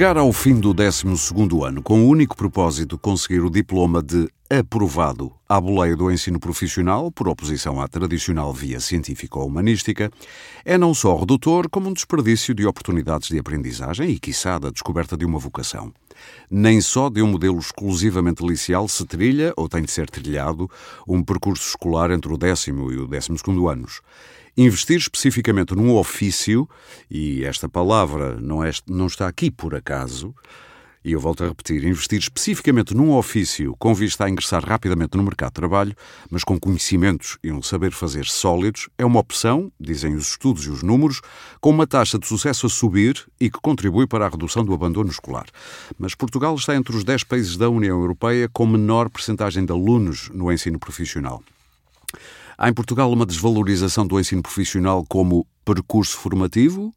Chegar ao fim do 12 ano com o único propósito de conseguir o diploma de aprovado à boleia do ensino profissional, por oposição à tradicional via científica ou humanística, é não só redutor, como um desperdício de oportunidades de aprendizagem e, quiçá, da descoberta de uma vocação. Nem só de um modelo exclusivamente liceal se trilha, ou tem de ser trilhado, um percurso escolar entre o décimo e o décimo segundo anos. Investir especificamente num ofício, e esta palavra não, é, não está aqui por acaso, e eu volto a repetir, investir especificamente num ofício com vista a ingressar rapidamente no mercado de trabalho, mas com conhecimentos e um saber fazer sólidos, é uma opção, dizem os estudos e os números, com uma taxa de sucesso a subir e que contribui para a redução do abandono escolar. Mas Portugal está entre os 10 países da União Europeia com menor percentagem de alunos no ensino profissional. Há em Portugal uma desvalorização do ensino profissional como percurso formativo.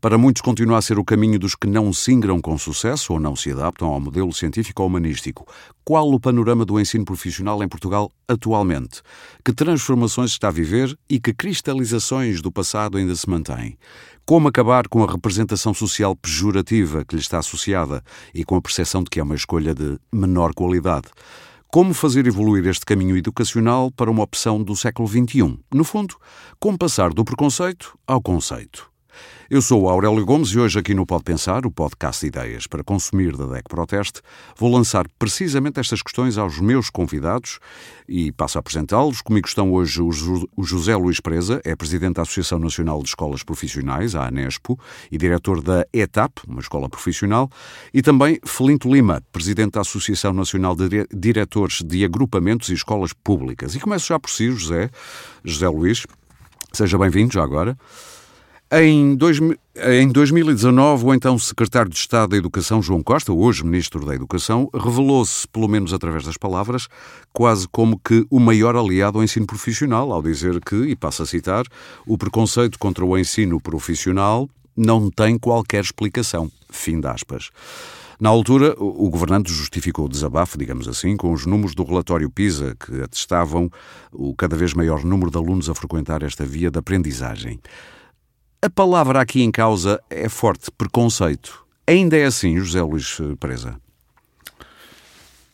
Para muitos, continua a ser o caminho dos que não se ingram com sucesso ou não se adaptam ao modelo científico ou humanístico. Qual o panorama do ensino profissional em Portugal atualmente? Que transformações está a viver e que cristalizações do passado ainda se mantêm? Como acabar com a representação social pejorativa que lhe está associada e com a percepção de que é uma escolha de menor qualidade? Como fazer evoluir este caminho educacional para uma opção do século XXI? No fundo, como passar do preconceito ao conceito. Eu sou Aurélio Gomes e hoje aqui no Pode Pensar, o podcast de ideias para consumir da DEC Proteste, vou lançar precisamente estas questões aos meus convidados e passo a apresentá-los. Comigo estão hoje o José Luís Presa, é Presidente da Associação Nacional de Escolas Profissionais, a ANESPO, e diretor da ETAP, uma escola profissional, e também Felinto Lima, Presidente da Associação Nacional de Diretores de Agrupamentos e Escolas Públicas. E começo já por si, José, José Luís. Seja bem-vindo já agora. Em, dois, em 2019, o então secretário de Estado da Educação, João Costa, hoje ministro da Educação, revelou-se, pelo menos através das palavras, quase como que o maior aliado ao ensino profissional, ao dizer que, e passo a citar, o preconceito contra o ensino profissional não tem qualquer explicação. Fim de aspas. Na altura, o governante justificou o desabafo, digamos assim, com os números do relatório PISA, que atestavam o cada vez maior número de alunos a frequentar esta via de aprendizagem. A palavra aqui em causa é forte, preconceito. Ainda é assim, José Luís Presa?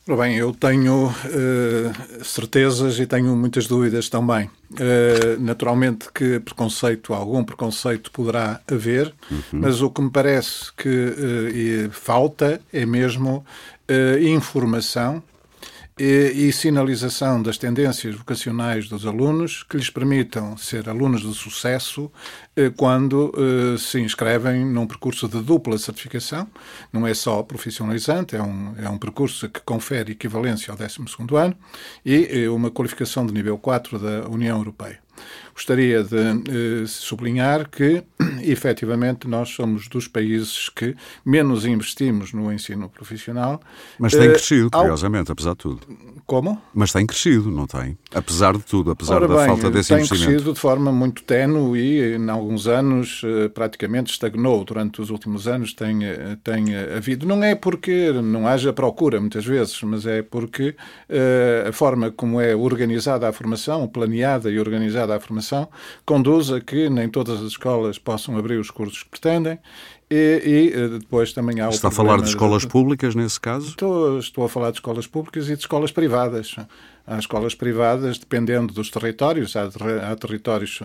Bem, eu tenho uh, certezas e tenho muitas dúvidas também. Uh, naturalmente que preconceito, algum preconceito poderá haver, uhum. mas o que me parece que uh, falta é mesmo informação e, e, sinalização das tendências vocacionais dos alunos que lhes permitam ser alunos de sucesso quando eh, se inscrevem num percurso de dupla certificação. Não é só profissionalizante, é um, é um percurso que confere equivalência ao 12 ano e eh, uma qualificação de nível 4 da União Europeia. Gostaria de eh, sublinhar que, efetivamente, nós somos dos países que menos investimos no ensino profissional. Mas tem eh, crescido, curiosamente, ao... apesar de tudo. Como? Mas tem crescido, não tem? Apesar de tudo, apesar Ora da bem, falta desse tem investimento. Tem crescido de forma muito tenue e, em alguns anos, eh, praticamente estagnou. Durante os últimos anos tem, tem havido. Não é porque não haja procura, muitas vezes, mas é porque uh, a forma como é organizada a formação, planeada e organizada a formação, conduz a que nem todas as escolas possam abrir os cursos que pretendem e, e, eh, depois também há Está a falar de escolas de... públicas nesse caso? Estou, estou a falar de escolas públicas e de escolas privadas. Há escolas privadas, dependendo dos territórios, há, há, territórios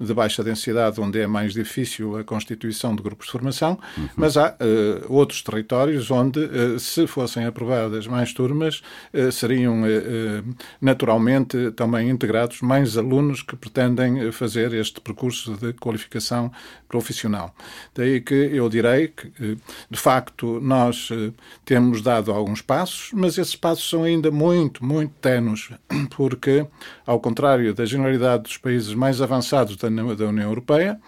de baixa densidade onde é mais difícil a constituição de grupos de formação, uhum. mas há uh, outros territórios onde, uh, se fossem aprovadas mais turmas, uh, seriam naturalmente também integrados mais alunos que pretendem fazer este percurso de qualificação profissional. Daí que eu direi que, de facto, nós temos dado alguns passos, mas esses passos são ainda muito, muito tenos porque, ao contrário da generalidade dos países mais avançados da União Europeia,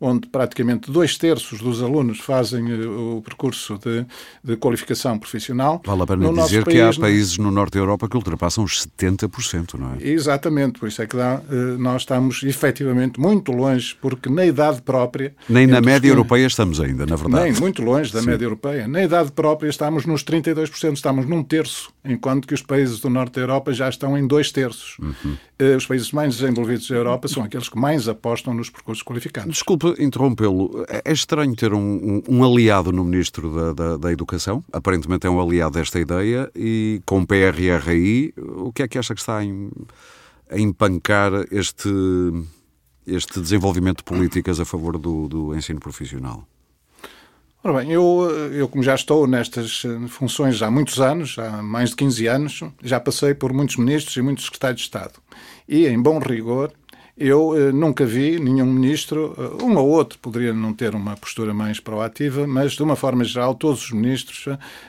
onde praticamente dois terços dos alunos fazem eh, o percurso de, de qualificação profissional. Vale a pena no dizer país, que há países no norte da Europa que ultrapassam os 70%, não é? Exatamente, por isso é que dá, eh, nós estamos efetivamente muito longe, porque na idade própria. Nem na média europeia estamos ainda, na verdade. Nem, muito longe da Sim. média europeia. Na idade própria estamos nos 32%, estamos num terço, enquanto que os países do norte da Europa já estão em dois terços. Uhum. Eh, os países mais desenvolvidos da Europa são aqueles que mais apostam nos percursos qualificados. Desculpe, Interrompê-lo. É estranho ter um, um, aliado no Ministro da, da, da, Educação, aparentemente é um aliado desta ideia, e com PRRI, o que é que acha que está a, a empancar este, este desenvolvimento de políticas a favor do, do ensino profissional? Ora bem, eu, eu como já estou nestas funções há muitos anos, há mais de 15 anos, já passei por muitos ministros e muitos secretários de Estado. E, em bom rigor, eu eh, nunca vi nenhum ministro, eh, um ou outro poderia não ter uma postura mais proativa, mas de uma forma geral todos os ministros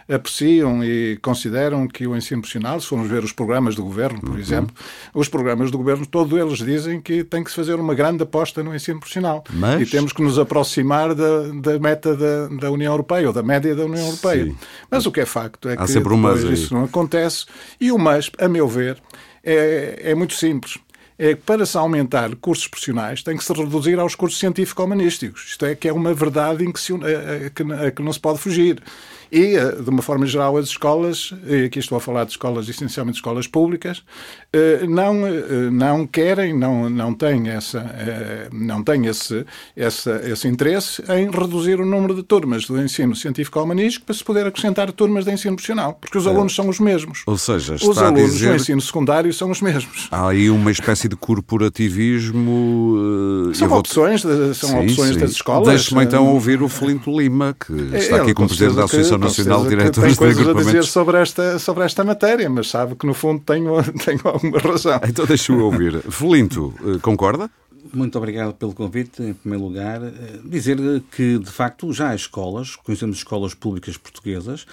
eh, apreciam e consideram que o ensino profissional, se formos ver os programas do governo, por uhum. exemplo, os programas do governo, todos eles dizem que tem que se fazer uma grande aposta no ensino profissional. Mas... E temos que nos aproximar da, da meta da, da, União Europeia ou da média da União Europeia. Sim. Mas o que é facto é Há que depois isso não acontece. E o mas, a meu ver, é, é muito simples é que para se aumentar cursos profissionais tem que se reduzir aos cursos científico-humanísticos. Isto é que é uma verdade a, a, a que não se pode fugir. E, eh, de uma forma geral, as escolas, e aqui estou a falar de escolas, essencialmente escolas públicas, eh, não, eh, não querem, não, não têm, essa, não têm esse, esse, esse interesse em reduzir o número de turmas do ensino científico-humanístico para se poder acrescentar turmas de ensino profissional, porque os alunos são os mesmos. Ou seja, os alunos dizer... do ensino secundário são os mesmos. Há aí uma espécie de corporativismo. São opções, são sim, opções sim. das escolas. Deixe-me então ouvir o Felinto Lima, que está aqui como presidente da Associação Nacional de Diretores tem coisas a dizer sobre esta, sobre esta matéria, mas sabe que no fundo tenho, tenho alguma razão. Então deixa-o ouvir. Felinto, eh, concorda? Muito obrigado pelo convite, em primeiro lugar. Eh, dizer que, de facto, já há escolas, conhecemos escolas públicas portuguesas,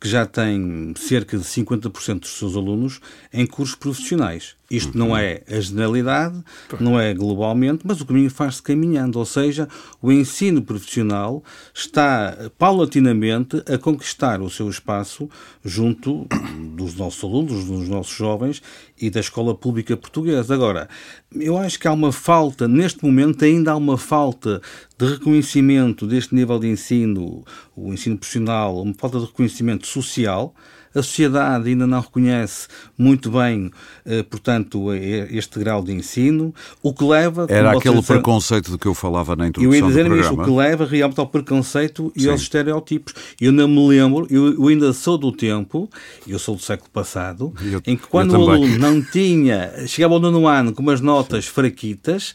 que já têm cerca de 50% dos seus alunos em cursos profissionais. Isto não é a generalidade, não é globalmente, mas o caminho faz-se caminhando, ou seja, o ensino profissional está paulatinamente a conquistar o seu espaço junto dos nossos alunos, dos nossos jovens e da escola pública portuguesa. Agora, eu acho que há uma falta, neste momento ainda há uma falta de reconhecimento deste nível de ensino, o ensino profissional, uma falta de reconhecimento social a sociedade ainda não reconhece muito bem, eh, portanto, este grau de ensino, o que leva... Era aquele preconceito de que eu falava na introdução Eu ia dizer isso, o que leva realmente ao preconceito e Sim. aos estereótipos. Eu não me lembro, eu, eu, ainda sou do tempo, eu sou do século passado, eu, em que quando o aluno não tinha, chegava ao nono ano com umas notas Sim. fraquitas,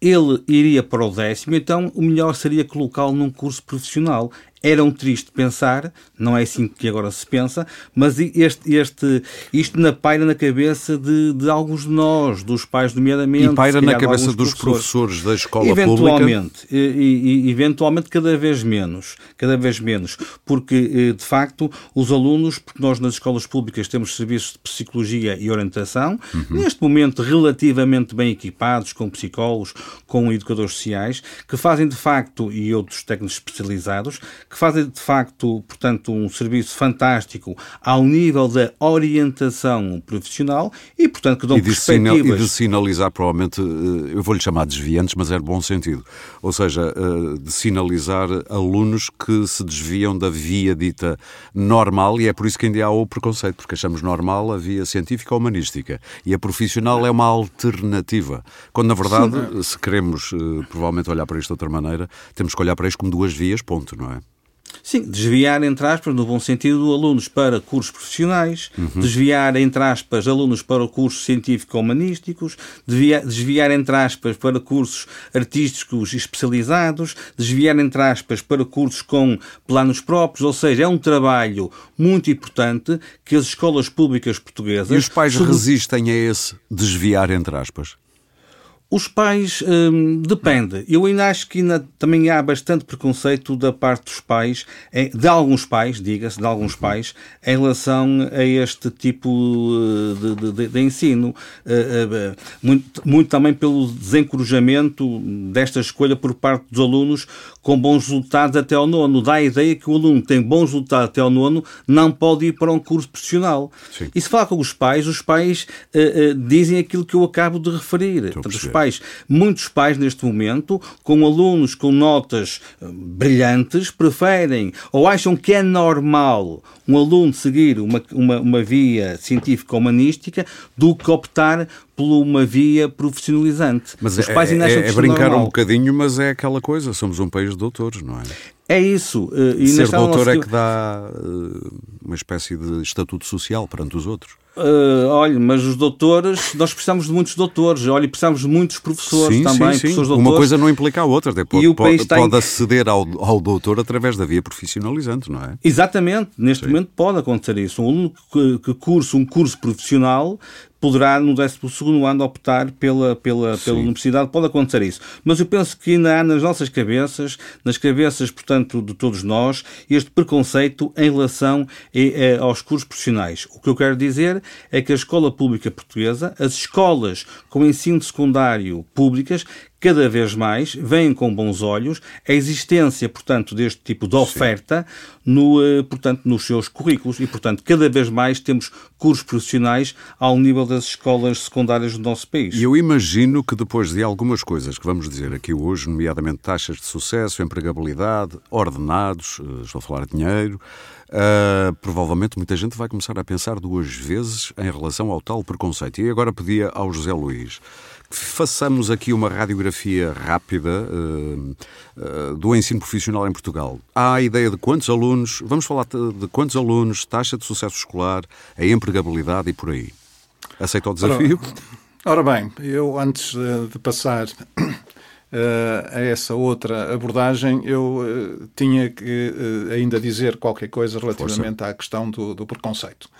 ele iria para o décimo, então o melhor seria colocá-lo num curso profissional era um triste pensar, não é assim que agora se pensa, mas este, este, isto na paira na cabeça de, de alguns de nós, dos pais, nomeadamente. E paira na cabeça dos professores. professores da escola eventualmente, pública? E, e, eventualmente cada vez menos, cada vez menos, porque eh, de facto os alunos, porque nós nas escolas públicas temos serviços de psicologia e orientação, uhum. neste momento relativamente bem equipados, com psicólogos, com educadores sociais, que fazem de facto, e outros técnicos especializados, que fazem de facto, portanto, um serviço fantástico ao nível da orientação profissional e, portanto, que dão e perspectivas. Sinal, e de sinalizar, provavelmente, eh, eu vou-lhe chamar desviantes, mas é de bom sentido. Ou seja, eh, de sinalizar alunos que se desviam da via dita normal e é por isso que ainda há o preconceito, porque achamos normal a via científica ou humanística e a profissional é uma alternativa. Quando, na verdade, Sim. se queremos eh, provavelmente olhar para isto de outra maneira, temos que olhar para isto como duas vias, ponto, não é? Sim, desviar, entre aspas, no bom sentido, alunos para cursos profissionais, uhum. desviar, entre aspas, alunos para cursos científico-humanísticos, desviar, desviar, entre aspas, para cursos artísticos especializados, desviar, entre aspas, para cursos com planos próprios, ou seja, é um trabalho muito importante que as escolas públicas portuguesas... E os pais sobre... resistem a esse desviar, entre aspas? Os pais, hum, depende. Eu ainda acho que ainda também há bastante preconceito da parte dos pais, de alguns pais, diga-se, de alguns pais, em relação a este tipo eh, de, de, de ensino. Eh, eh, muito, muito, também pelo desencorajamento desta escolha por parte dos alunos com bons resultados até ao nono. Dá a ideia que o aluno que tem bons resultados até ao nono não pode ir para um curso profissional. Sim. E se falar com os pais, os pais uh, uh, dizem aquilo que eu acabo de referir. Pais, muitos pais neste momento, com alunos com notas uh, brilhantes, preferem ou acham que é normal um aluno seguir uma, uma, uma via científica humanística do que optar por uma via profissionalizante. Mas Os é, pais ainda é, é brincar normal. um bocadinho, mas é aquela coisa, somos um país de doutores, não é? É isso. E Ser doutor é que dá uma espécie de estatuto social perante os outros. Uh, olha, mas os doutores, nós precisamos de muitos doutores, olha, precisamos de muitos professores sim, também. Sim, sim. Uma coisa não implica a outra, até pode, pode, pode aceder ao, ao doutor através da via profissionalizante, não é? Exatamente, neste sim. momento pode acontecer isso. Um aluno que, que cursa um curso profissional poderá no 12 ano optar pela, pela, pela universidade, pode acontecer isso. Mas eu penso que ainda há nas nossas cabeças, nas cabeças, portanto, de todos nós, este preconceito em relação eh, aos cursos profissionais. O que eu quero dizer é que a escola pública portuguesa, as escolas com ensino secundário públicas, cada vez mais veem com bons olhos a existência, portanto, deste tipo de oferta no, eh, portanto, nos seus currículos e, portanto, cada vez mais temos cursos profissionais ao nível das escolas secundárias do nosso país. E eu imagino que depois de algumas coisas que vamos dizer aqui hoje, nomeadamente taxas de sucesso, empregabilidade, ordenados, eh, estou a falar de dinheiro, Uh, provavelmente muita gente vai começar a pensar duas vezes em relação ao tal preconceito. E agora pedia ao José Luís façamos aqui uma radiografia rápida uh, uh, do ensino profissional em Portugal. Há a ideia de quantos alunos, vamos falar de, de quantos alunos, taxa de sucesso escolar, a empregabilidade e por aí. Aceita o desafio? Ora, ora bem, eu antes de passar uh, a essa outra abordagem, eu uh, tinha que uh, ainda dizer qualquer coisa relativamente Força. à questão do, do, preconceito.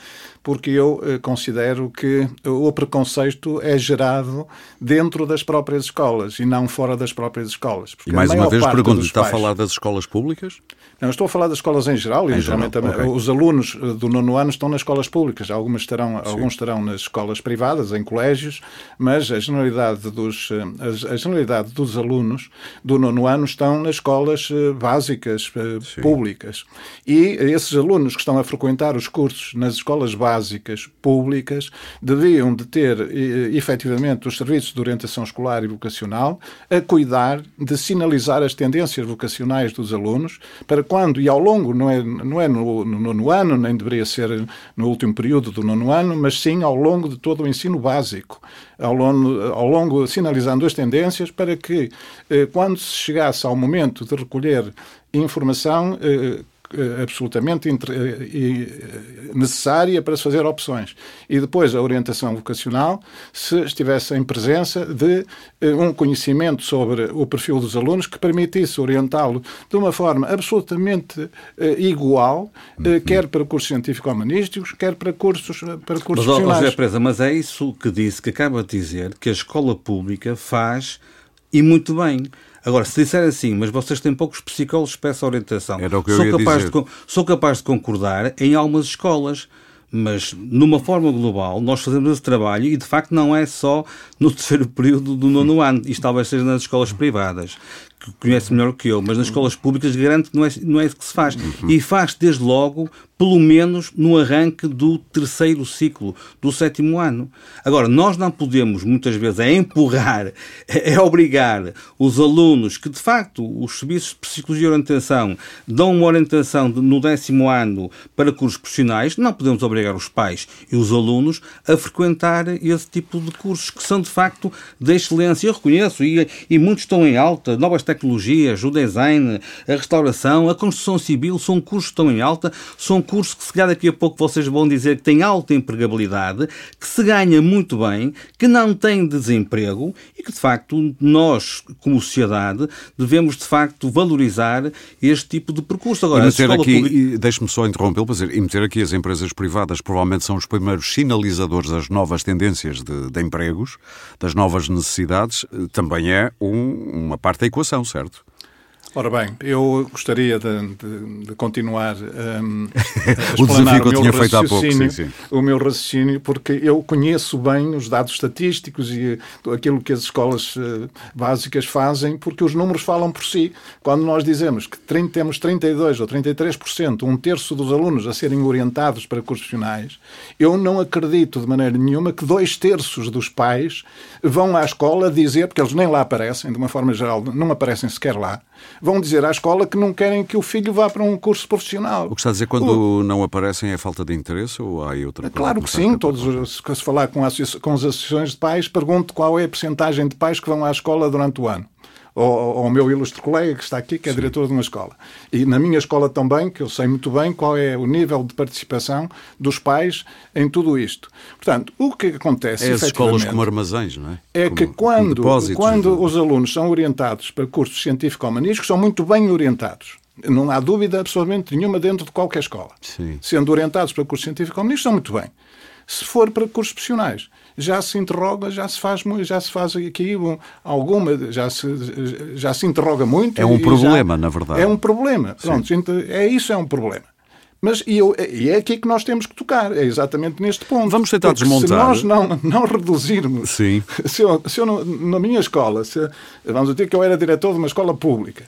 Porque eu considero que o preconceito é gerado dentro das próprias escolas e não fora das próprias escolas. E mais uma vez pergunto, está pais... a falar das escolas públicas? Não, estou a falar das escolas em geral, em e geral, okay. os alunos do nono ano estão nas escolas públicas, algumas estarão, alguns estarão nas escolas privadas, em colégios, mas a generalidade dos, a, a generalidade dos alunos do nono ano estão nas escolas eh, básicas eh, Sim. públicas. E esses alunos que estão a frequentar os cursos nas escolas básicas públicas deviam de ter efetivamente os serviços de orientação escolar e vocacional a cuidar de sinalizar as tendências vocacionais dos alunos para quando, e ao longo, não é, não é no, no nono ano, nem deveria ser no último período do nono ano, mas sim ao longo de todo o ensino básico, ao longo, ao longo sinalizando as tendências para que eh, quando se chegasse ao momento de recolher informação eh, absolutamente necessária para se fazer opções. E depois a orientação vocacional, se estivesse em presença de um conhecimento sobre o perfil dos alunos que permitisse orientá-lo de uma forma absolutamente igual, uhum. quer para cursos científico-humanísticos, quer para cursos, para cursos mas, José Presa, mas é isso que disse, que acaba de dizer, que a escola pública faz e muito bem. Agora, se disser assim, mas vocês têm poucos psicólogos para essa orientação, Era o que eu sou, ia capaz dizer. De, sou capaz de concordar em algumas escolas. Mas, numa forma global, nós fazemos esse trabalho e, de facto, não é só no terceiro período do nono ano. Isto talvez seja nas escolas privadas, que conhece melhor que eu, mas nas escolas públicas garanto que não é, não é isso que se faz. E faz, desde logo, pelo menos no arranque do terceiro ciclo, do sétimo ano. Agora, nós não podemos, muitas vezes, é empurrar, é obrigar os alunos que, de facto, os serviços de psicologia e orientação dão uma orientação no décimo ano para cursos profissionais, não podemos obrigar os pais e os alunos a frequentar esse tipo de cursos que são, de facto, de excelência. Eu reconheço, e, e muitos estão em alta, novas tecnologias, o design, a restauração, a construção civil, são cursos que estão em alta, são curso que se calhar daqui a pouco vocês vão dizer que tem alta empregabilidade, que se ganha muito bem, que não tem desemprego e que de facto nós, como sociedade, devemos de facto valorizar este tipo de percurso. Agora, e meter aqui, pública... deixe-me só interrompê-lo para dizer, e meter aqui as empresas privadas provavelmente são os primeiros sinalizadores das novas tendências de, de empregos, das novas necessidades, eh, também é um, uma parte da equação, certo? Ora bem, eu gostaria de, de, de continuar um, a o desafio que eu tinha feito há pouco, sim, sim. o meu raciocínio, porque eu conheço bem os dados estatísticos e aquilo que as escolas uh, básicas fazem, porque os números falam por si. Quando nós dizemos que 30, temos 32 ou 33%, um terço dos alunos a serem orientados para cursos finais, eu não acredito de maneira nenhuma que dois terços dos pais vão à escola dizer, porque eles nem lá aparecem, de uma forma geral, não aparecem sequer lá, vão dizer à escola que não querem que o filho vá para um curso profissional. O que está a dizer quando o... não aparecem é falta de interesse ou há aí outra coisa? Claro que sim. Todos os, se falar com, as, com as associações de pais, pergunto qual é a percentagem de pais que vão à escola durante o ano ao, ao meu ilustre colega que está aqui, que é Sim. diretor de uma escola. E na minha escola também, que eu sei muito bem qual é o nível de participação dos pais em tudo isto. Portanto, o que acontece. É as escolas como armazéns, não é? É como, que quando, quando os alunos são orientados para cursos científico-humanísticos, são muito bem orientados. Não há dúvida absolutamente nenhuma dentro de qualquer escola. Sim. Sendo orientados para cursos científico-humanísticos, são muito bem. Se for para cursos profissionais, já se interroga, já se faz, já se faz aqui um, alguma, já se, já se interroga muito. É um problema, já, na verdade. É um problema. Pronto, é isso, é um problema. Mas e, eu, e, é aqui que nós temos que tocar, é exatamente neste ponto. Vamos tentar Porque desmontar. Se nós não, não reduzirmos. Sim. Se eu, se eu na minha escola, se, vamos dizer que eu era diretor de uma escola pública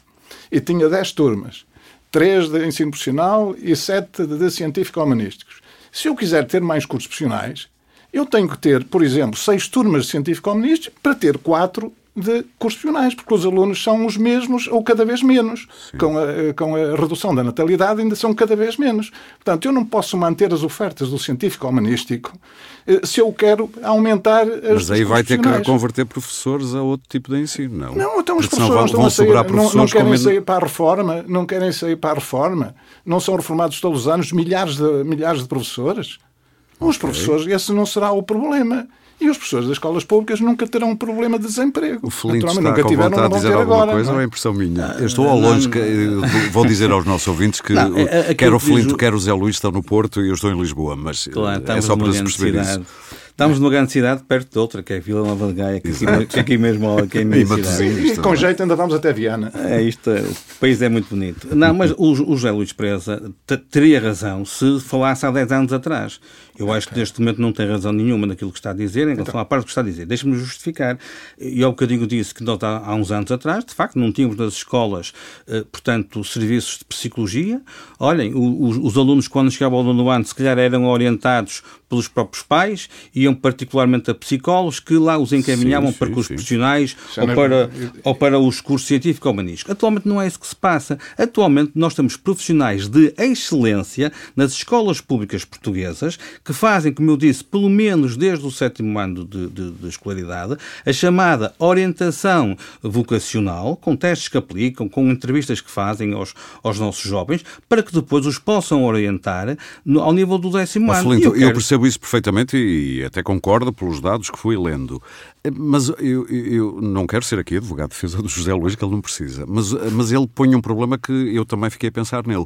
e tinha 10 turmas, 3 de ensino profissional e 7 de, de científico-humanísticos. Se eu quiser ter mais cursos profissionais, eu tenho que ter, por exemplo, seis turmas de científico-comunistas para ter quatro de cursos profissionais, porque os alunos são os mesmos ou cada vez menos. Com a, com a redução da natalidade ainda são cada vez menos. Portanto, eu não posso manter as ofertas do científico-humanístico eh, se eu quero aumentar as Mas aí vai ter que converter professores a outro tipo de ensino, não? Não, então os professores vão, vão sair, não, não, querem sair para a reforma, não querem sair para a reforma. Não são reformados todos os anos milhares de, milhares de professores. Os okay. professores, esse não será o problema. E os professores das escolas públicas nunca terão um problema de desemprego. O Felinto está nunca com tiveram, vontade de dizer alguma agora, coisa ou é impressão minha? Eu estou ao longe, que, vou dizer aos nossos ouvintes que não, é, quer o Felinto, quer o Zé Luís estão no Porto e eu estou em Lisboa, mas claro, é só para se perceber isso. Estamos numa grande cidade perto de outra, que é Vila Nova de Gaia, que, aqui, que aqui mesmo aqui é a minha cidade. E com jeito ainda vamos até Viana. É, isto, é, o país é muito bonito. Não, mas o, o José Luís Presa teria razão se falasse há 10 anos atrás. Eu okay. acho que neste momento não tem razão nenhuma naquilo que está a dizer, em relação então. à parte do que está a dizer. Deixa-me justificar. E ao bocadinho disse que nós, há, há uns anos atrás, de facto, não tínhamos nas escolas, eh, portanto, serviços de psicologia. Olhem, os, os alunos, quando chegavam ao nono ano, se calhar eram orientados pelos próprios pais, iam particularmente a psicólogos que lá os encaminhavam sim, para cursos sim. profissionais ou para, ou para os cursos científico-humanísticos. Atualmente não é isso que se passa. Atualmente nós temos profissionais de excelência nas escolas públicas portuguesas que fazem, como eu disse, pelo menos desde o sétimo ano de, de, de escolaridade, a chamada orientação vocacional, com testes que aplicam, com entrevistas que fazem aos, aos nossos jovens, para que depois os possam orientar no, ao nível do décimo ano. eu, quero... eu percebo isso perfeitamente e até concordo pelos dados que fui lendo. Mas eu, eu, não quero ser aqui advogado de defesa do José Luís, que ele não precisa. Mas, mas ele põe um problema que eu também fiquei a pensar nele.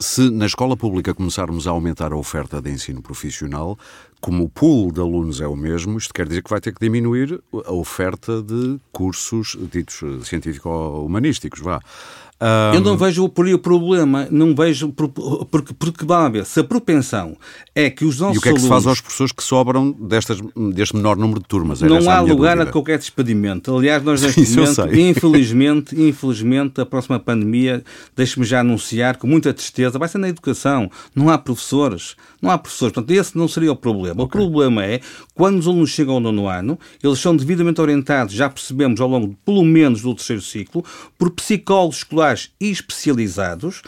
Se na escola pública começarmos a aumentar a oferta de ensino profissional, como o pool de alunos é o mesmo, isto quer dizer que vai ter que diminuir a oferta de cursos ditos científico-humanísticos. Vá. Um... Eu não vejo por aí o problema, não vejo, porque, porque vamos ver, se a propensão é que os nossos E o que é que alunos... se faz aos professores que sobram destas, deste menor número de turmas? Não há lugar dúvida. a qualquer despedimento. Aliás, nós neste Isso momento, infelizmente, infelizmente, a próxima pandemia, deixe-me já anunciar com muita tristeza, vai ser na educação. Não há professores. Não há professores. Portanto, esse não seria o problema. Okay. O problema é, quando os alunos chegam ao nono ano, eles são devidamente orientados, já percebemos ao longo, pelo menos, do terceiro ciclo, por psicólogos escolares especializados,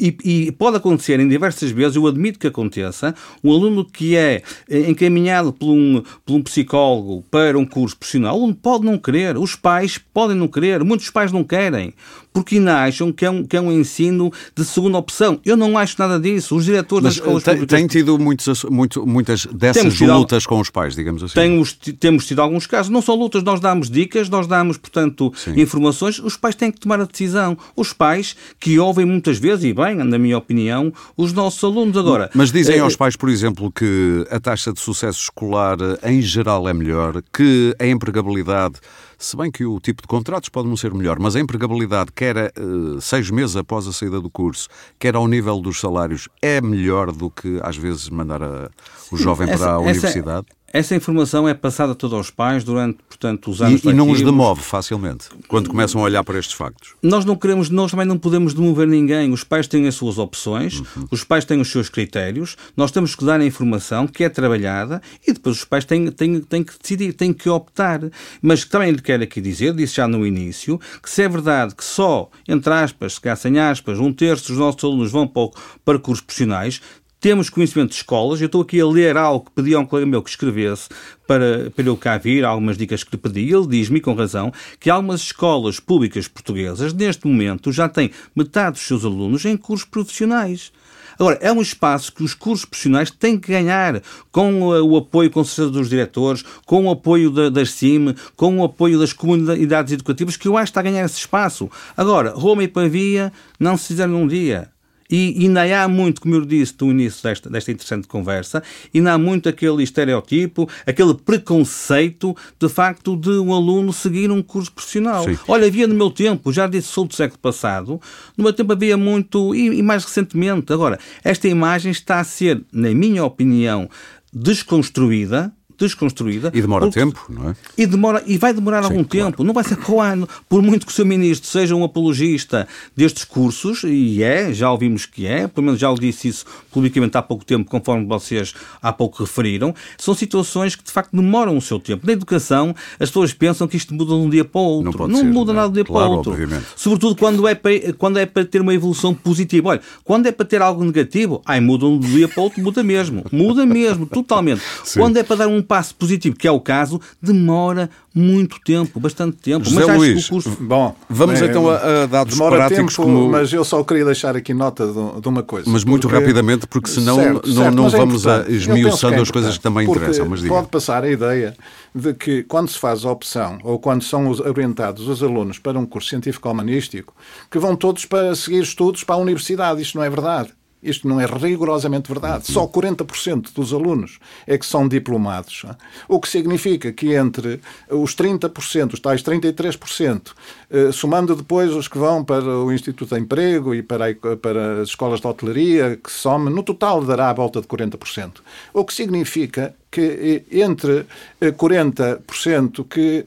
e, e, pode acontecer em diversas vezes, eu admito que aconteça, um aluno que é eh, encaminhado por um, por um psicólogo para um curso profissional, o aluno pode não querer, os pais podem não querer, muitos pais não querem, porque ainda acham que é um, que é um ensino de segunda opção. Eu não acho nada disso. Os diretores Mas, das escolas tem, públicas... Tem tido muitos, muito, muitas dessas lutas com os pais, digamos assim? Temos, temos tido alguns casos. Não são lutas, nós damos dicas, nós damos, portanto, Sim. informações. Os pais têm que tomar a decisão. Os pais que ouvem muitas vezes, e bem, na minha opinião, os nossos alunos agora. Mas dizem é, aos pais, por exemplo, que a taxa de sucesso escolar em geral é melhor, que a empregabilidade se bem que o tipo de contratos pode não ser melhor, mas a empregabilidade, quer uh, seis meses após a saída do curso, quer ao nível dos salários, é melhor do que às vezes mandar a, o jovem essa, para a universidade? Essa informação é passada toda aos pais durante, portanto, os anos E, e não os demove facilmente, quando começam a olhar para estes factos. Nós não queremos, nós também não podemos demover ninguém. Os pais têm as suas opções, uhum. os pais têm os seus critérios, nós temos que dar a informação que é trabalhada e depois os pais têm, têm, têm que decidir, têm que optar. Mas também lhe quero aqui dizer, disse já no início, que se é verdade que só, entre aspas, se calhar sem aspas, um terço dos nossos alunos vão para, para cursos profissionais, temos conhecimento de escolas. Eu estou aqui a ler algo que pedi a um colega meu que escrevesse para, para eu cá vir, algumas dicas que lhe pedi. Ele diz-me, com razão, que algumas escolas públicas portuguesas, neste momento, já têm metade dos seus alunos em cursos profissionais. Agora, é um espaço que os cursos profissionais têm que ganhar com o apoio, com certeza, dos diretores, com o apoio da, das CIM, com o apoio das comunidades educativas, que eu acho que está a ganhar esse espaço. Agora, Roma e Pavia não se fizeram num dia. E ainda há muito, como eu disse no início desta, desta interessante conversa, ainda há muito aquele estereotipo, aquele preconceito, de facto, de um aluno seguir um curso profissional. Sim. Olha, havia no meu tempo, já disse, sou do século passado, no meu tempo havia muito, e, e mais recentemente. Agora, esta imagem está a ser, na minha opinião, desconstruída, desconstruída. E demora porque, tempo, não é? E, demora, e vai demorar Sim, algum claro. tempo. Não vai ser para o ano. Por muito que o seu ministro seja um apologista destes cursos, e é, já ouvimos que é, pelo menos já o disse isso publicamente há pouco tempo, conforme vocês há pouco referiram, são situações que de facto demoram o seu tempo. Na educação, as pessoas pensam que isto muda de um dia para o outro. Não, não ser, muda não. nada de um dia claro, para o outro. Obviamente. Sobretudo quando é, para, quando é para ter uma evolução positiva. Olha, quando é para ter algo negativo, ai, muda de um dia para o outro, muda mesmo. Muda mesmo, totalmente. Sim. Quando é para dar um passo positivo, que é o caso, demora muito tempo, bastante tempo. José mas Luís, curso... bom, vamos é, então a, a dados demora práticos tempo, como... Mas eu só queria deixar aqui nota de, de uma coisa. Mas muito porque... rapidamente, porque senão certo, não, certo, não é vamos é a esmiuçando é as coisas que também interessam. Mas pode passar a ideia de que quando se faz a opção ou quando são orientados os alunos para um curso científico-humanístico, que vão todos para seguir estudos para a universidade. Isto não é verdade. Isto não é rigorosamente verdade. Só 40% dos alunos é que são diplomados. O que significa que entre os 30%, os tais 33%, eh, somando depois os que vão para o Instituto de Emprego e para, para as escolas de hotelaria, que some, no total dará a volta de 40%. O que significa que eh, entre 40% eh, que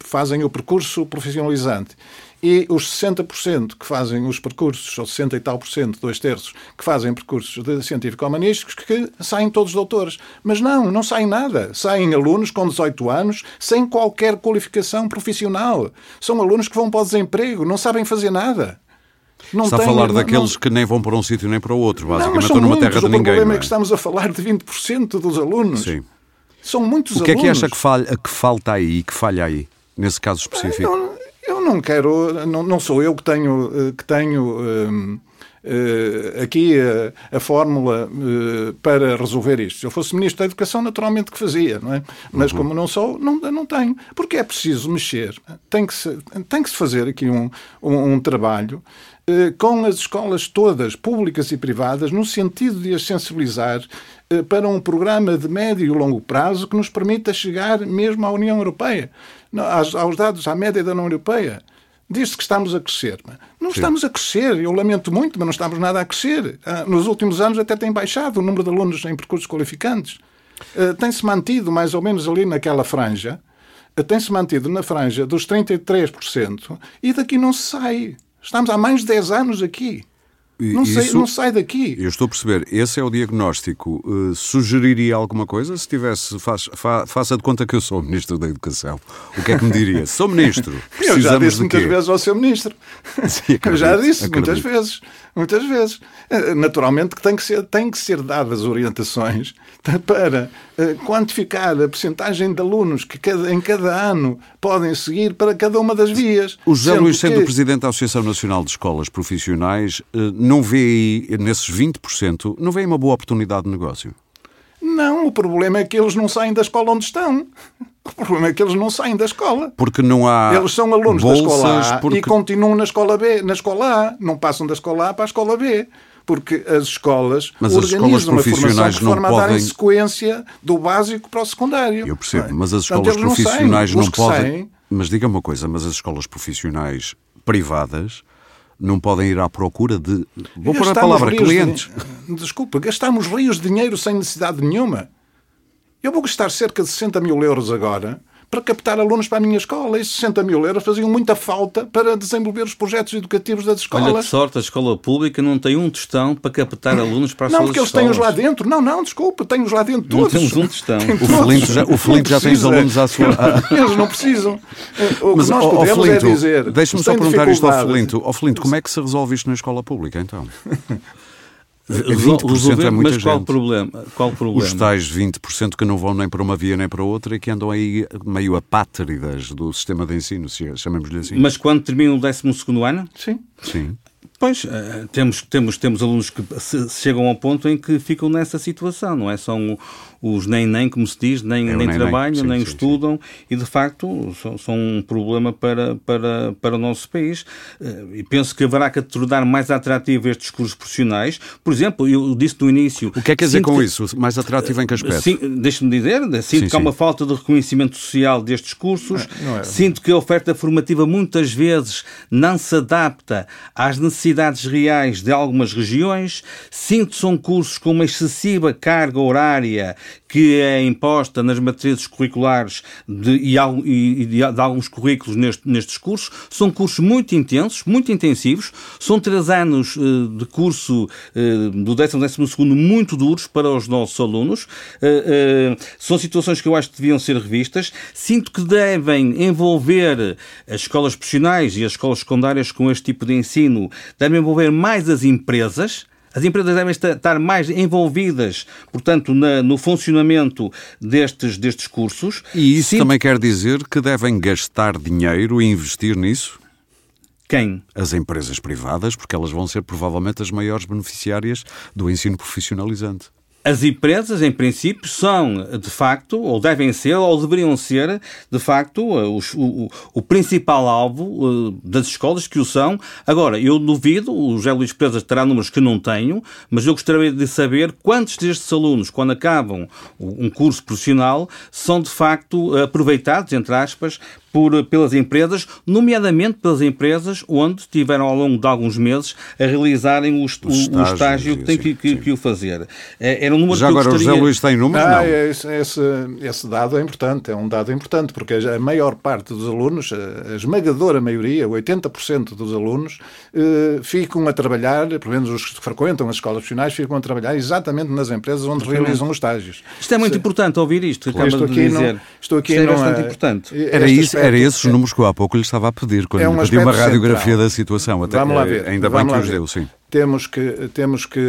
fazem o percurso profissionalizante e os 60% que fazem os percursos, ou 60 e tal por cento, dois terços, que fazem percursos de científico-humanísticos, que saem todos doutores. Mas não, não saem nada. Saem alunos com 18 anos, sem qualquer qualificação profissional. São alunos que vão para o desemprego, não sabem fazer nada. Não Está tem, a falar não, daqueles não... que nem vão para um sítio nem para o outro, basicamente estão numa terra de ninguém. O problema é? é que estamos a falar de 20% dos alunos. Sim. São muitos alunos. O que é que acha que, falha, que falta aí, que falha aí, nesse caso específico? Não, eu não quero, não, não sou eu que tenho, eh, que tenho um, uh, eh, aqui a, a fórmula uh, para resolver isto. Se eu fosse Ministro da Educação, naturalmente que fazia, não é? Mas uhum. como não sou, não, não tenho. Porque é preciso mexer. Tem que se, tem que se fazer aqui um, um, um trabalho com as escolas todas, públicas e privadas, no sentido de as sensibilizar para um programa de médio e longo prazo que nos permita chegar mesmo à União Europeia aos dados à média da União Europeia. Diz-se que estamos a crescer. Não Sim. estamos a crescer. Eu lamento muito, mas não estamos nada a crescer. Ah, nos últimos anos até tem baixado o número de alunos em percursos qualificantes. Ah, tem-se mantido mais ou menos ali naquela franja. Ah, tem-se mantido na franja dos 33% e daqui não se sai. Estamos há mais de 10 anos aqui. Não, sei, Isso, não sai daqui. Eu estou a perceber. Esse é o diagnóstico. Uh, sugeriria alguma coisa? Se tivesse, faz, fa, faça de conta que eu sou Ministro da Educação. O que é que me diria? sou Ministro. eu já disse muitas vezes ao seu Ministro. Sim, acredito, eu já disse acredito. muitas vezes. Muitas vezes. Eh, naturalmente que tem que ser, tem que ser dadas orientações para eh, quantificar a percentagem de alunos que cada, em cada ano podem seguir para cada uma das vias. O José Luís, sendo que... Presidente da Associação Nacional de Escolas Profissionais, não vê aí, nesses 20%, não vê uma boa oportunidade de negócio? Não, o problema é que eles não saem da escola onde estão. O problema é que eles não saem da escola. Porque não há. Eles são alunos da escola A porque... e continuam na escola B, na escola A. Não passam da escola A para a escola B. Porque as escolas mas organizam as escolas profissionais a formação de forma não a podem... dar em sequência do básico para o secundário. Eu percebo, é? mas as escolas Portanto, profissionais não, não podem. Saem... Mas diga uma coisa, mas as escolas profissionais privadas não podem ir à procura de. Vou pôr a palavra clientes. De... Desculpa, gastamos rios de dinheiro sem necessidade nenhuma. Eu vou gastar cerca de 60 mil euros agora para captar alunos para a minha escola. E 60 mil euros faziam muita falta para desenvolver os projetos educativos das escolas. Olha que sorte, a escola pública não tem um tostão para captar alunos para as Não, porque eles escolas. têm-os lá dentro. Não, não, desculpa, têm-os lá dentro Não todos. temos um tostão. O Felinto já, o Felinto já tem os alunos à sua. Eles não precisam. O que Mas, nós podemos Felinto, é dizer. deixa-me só perguntar isto ao Felinto. Ó Felinto, como é que se resolve isto na escola pública, então? 20% é resolver, muita mas qual o gente. problema? Qual problema? Os tais 20% que não vão nem para uma via nem para outra e que andam aí meio apátridas do sistema de ensino, se chamemos-lhe assim. Mas quando termina o 12 ano? Sim. Sim. Pois, eh, temos, temos, temos alunos que se- chegam ao ponto em que ficam nessa situação, não é? São os nem-nem, como se diz, nem, É nem nem-nem, trabalham, sim, nem sim, estudam e, de facto, são, são um problema para, para, para o nosso país. Eh, E penso que haverá que tornar mais atrativo estes cursos profissionais. Por exemplo, eu disse no início... O que é que quer dizer com que- isso? Mais atrativo em que aspecto? Sim, Deixe-me dizer, sinto Sim, que há sim. uma falta de reconhecimento social destes cursos, não é. sinto que a oferta formativa muitas vezes não se adapta às necessidades reais de algumas regiões, sinto que são cursos com uma excessiva carga horária que é imposta nas matrizes curriculares de, e, e- de, de alguns currículos neste- nestes cursos. São cursos muito intensos, muito intensivos, são três anos eh, de curso eh, do 10 ao 12 segundo muito duros para os nossos alunos. Eh, são situações que eu acho que deviam ser revistas. Sinto que devem envolver as escolas profissionais e as escolas secundárias com este tipo de ensino, devem envolver mais as empresas. As empresas devem esta- estar mais envolvidas, portanto, na- no funcionamento destes, destes cursos. E isso Sinto- também quer dizer que devem gastar dinheiro e investir nisso? Quem? As empresas privadas, porque elas vão ser provavelmente as maiores beneficiárias do ensino profissionalizante. As empresas, em princípio, são, de facto, ou devem ser, ou deveriam ser, de facto, eh, o, o- principal alvo eh, das escolas que o são. Agora, eu duvido, o José Luís Presas terá números que não tenho, mas eu gostaria de saber quantos destes alunos, quando acabam um curso profissional, são, de facto, aproveitados, entre aspas, por, pelas empresas, nomeadamente pelas empresas onde tiveram ao longo de alguns meses a realizarem o, o- o estágio que têm que, que- que o fazer. É- Era um número Já agora o gostaria... José Luís tem números? Ah, não. esse, esse, esse dado é importante, é um dado importante, porque a maior parte dos alunos, a esmagadora maioria, 80% dos alunos, eh, ficam a trabalhar, pelo menos os que frequentam as escolas profissionais, ficam a trabalhar exatamente nas empresas onde realizam os estágios. Isto é muito importante ouvir isto que acaba Estou de dizer. não, estou aqui Isto é bastante eh, importante. Era, este isso, era aspecto- esses os números que eu há pouco lhe estava a pedir, quando É um pedi uma aspecto radiografia central. da situação. Até, Vamos lá eh, ver. Ainda bem que os ver. deu, sim. Temos que, temos que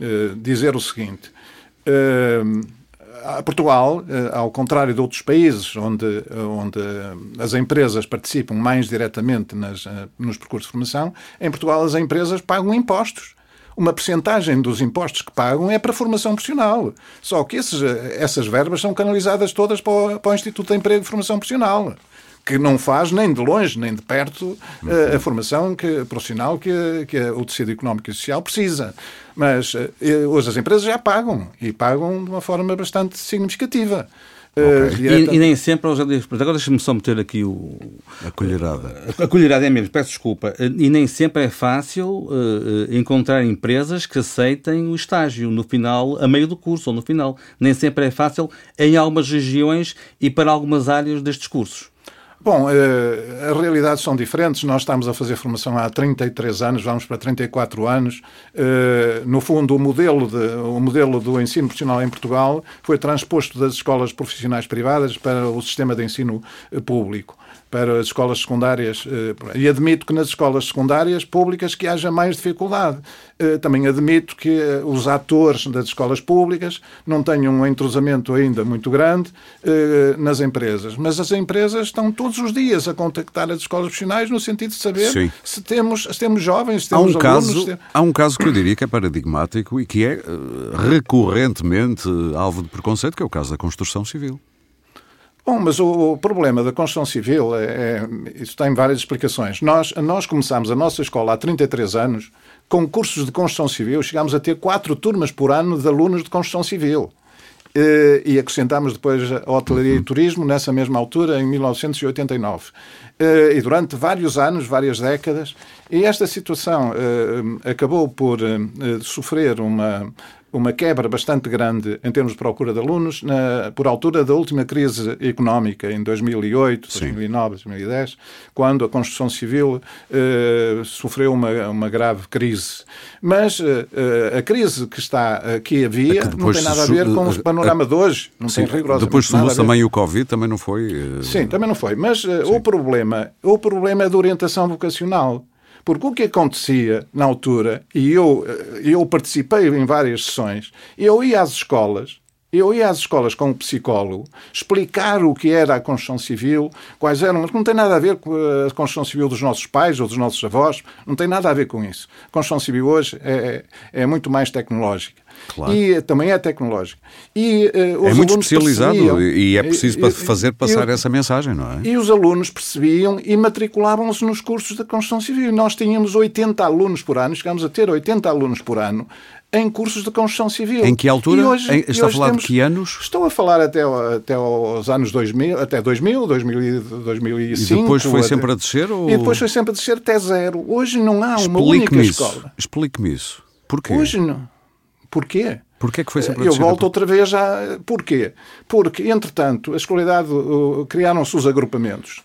eh, dizer o seguinte. A Portugal, ao contrário de outros países onde, onde as empresas participam mais diretamente nas, nos percursos de formação, em Portugal as empresas pagam impostos. Uma percentagem dos impostos que pagam é para a formação profissional. Só que esses, essas verbas são canalizadas todas para o, para o Instituto de Emprego e Formação Profissional que não faz nem de longe nem de perto eh, a formação que, profissional que, que o tecido económico e social precisa. Mas eh, hoje as empresas já pagam e pagam de uma forma bastante significativa. Eh, direta- E, e nem sempre aos Agora deixa-me só meter aqui o, A colherada. A colherada é mesmo, peço desculpa. E nem sempre é fácil eh, eh, encontrar empresas que aceitem o estágio no final, a meio do curso ou no final. Nem sempre é fácil em algumas regiões e para algumas áreas destes cursos. Bom, eh, as realidades são diferentes. Nós estamos a fazer formação há 33 anos, vamos para 34 anos. Eh, No fundo, o modelo, de- o modelo do ensino profissional em Portugal foi transposto das escolas profissionais privadas para o sistema de ensino eh, público, para as escolas secundárias. eh, E admito que nas escolas secundárias públicas que haja mais dificuldade. Eh, Também admito que eh, os atores das escolas públicas não tenham um entrosamento ainda muito grande nas empresas. Mas as empresas estão todos os dias a contactar as escolas profissionais no sentido de saber Sim. se temos, se temos jovens, se Há temos um, alunos. caso, tem- há um caso que eu diria que é paradigmático e que é recorrentemente alvo de preconceito, que é o caso da construção civil. Bom, mas o, o problema da construção civil, é, é- isso tem várias explicações. Nós, nós começámos a nossa escola há 33 anos com cursos de construção civil, chegámos a ter quatro turmas por ano de alunos de construção civil. Eh, E acrescentámos depois a hotelaria e turismo nessa mesma altura, em 1989. e durante vários anos, várias décadas, e esta situação acabou por sofrer uma uma quebra bastante grande em termos de procura de alunos, na, por altura da última crise económica, em 2008, Sim. 2009, 2010, quando a construção civil eh, sofreu uma, uma grave crise. Mas eh, a crise que está aqui havia é não tem nada a ver com o panorama de hoje. Não Sim, tem rigorosamente Depois somou também o Covid, também não foi... Uh... Sim, também não foi. Mas o, problema, o problema é de orientação vocacional. Porque o que acontecia na altura, e eu, eu participei em várias sessões, eu ia às escolas, eu ia às escolas com um psicólogo explicar o que era a construção civil, quais eram, mas não tem nada a ver com a construção civil dos nossos pais ou dos nossos avós, não tem nada a ver com isso. A construção civil hoje é, é muito mais tecnológica. Claro. E também é tecnológico. E, uh, é muito especializado e é preciso e, fazer passar e, essa mensagem, não é? E os alunos percebiam e matriculavam-se nos cursos da construção civil. Nós tínhamos 80 alunos por ano, chegámos a ter 80 alunos por ano em cursos de construção civil. Em que altura? Hoje, em, está a falar temos, de que anos? Estou a falar até, até aos anos 2000, até 2000, 2000 2005. E depois foi até, sempre a descer? Ou... E depois foi sempre a descer até zero. Hoje não há uma única escola. Explique-me isso. Porquê? Hoje não. Porquê? Porquê que foi sempre Eu volto outra vez já. Porquê? Porque, entretanto, a escolaridade criaram-se os agrupamentos.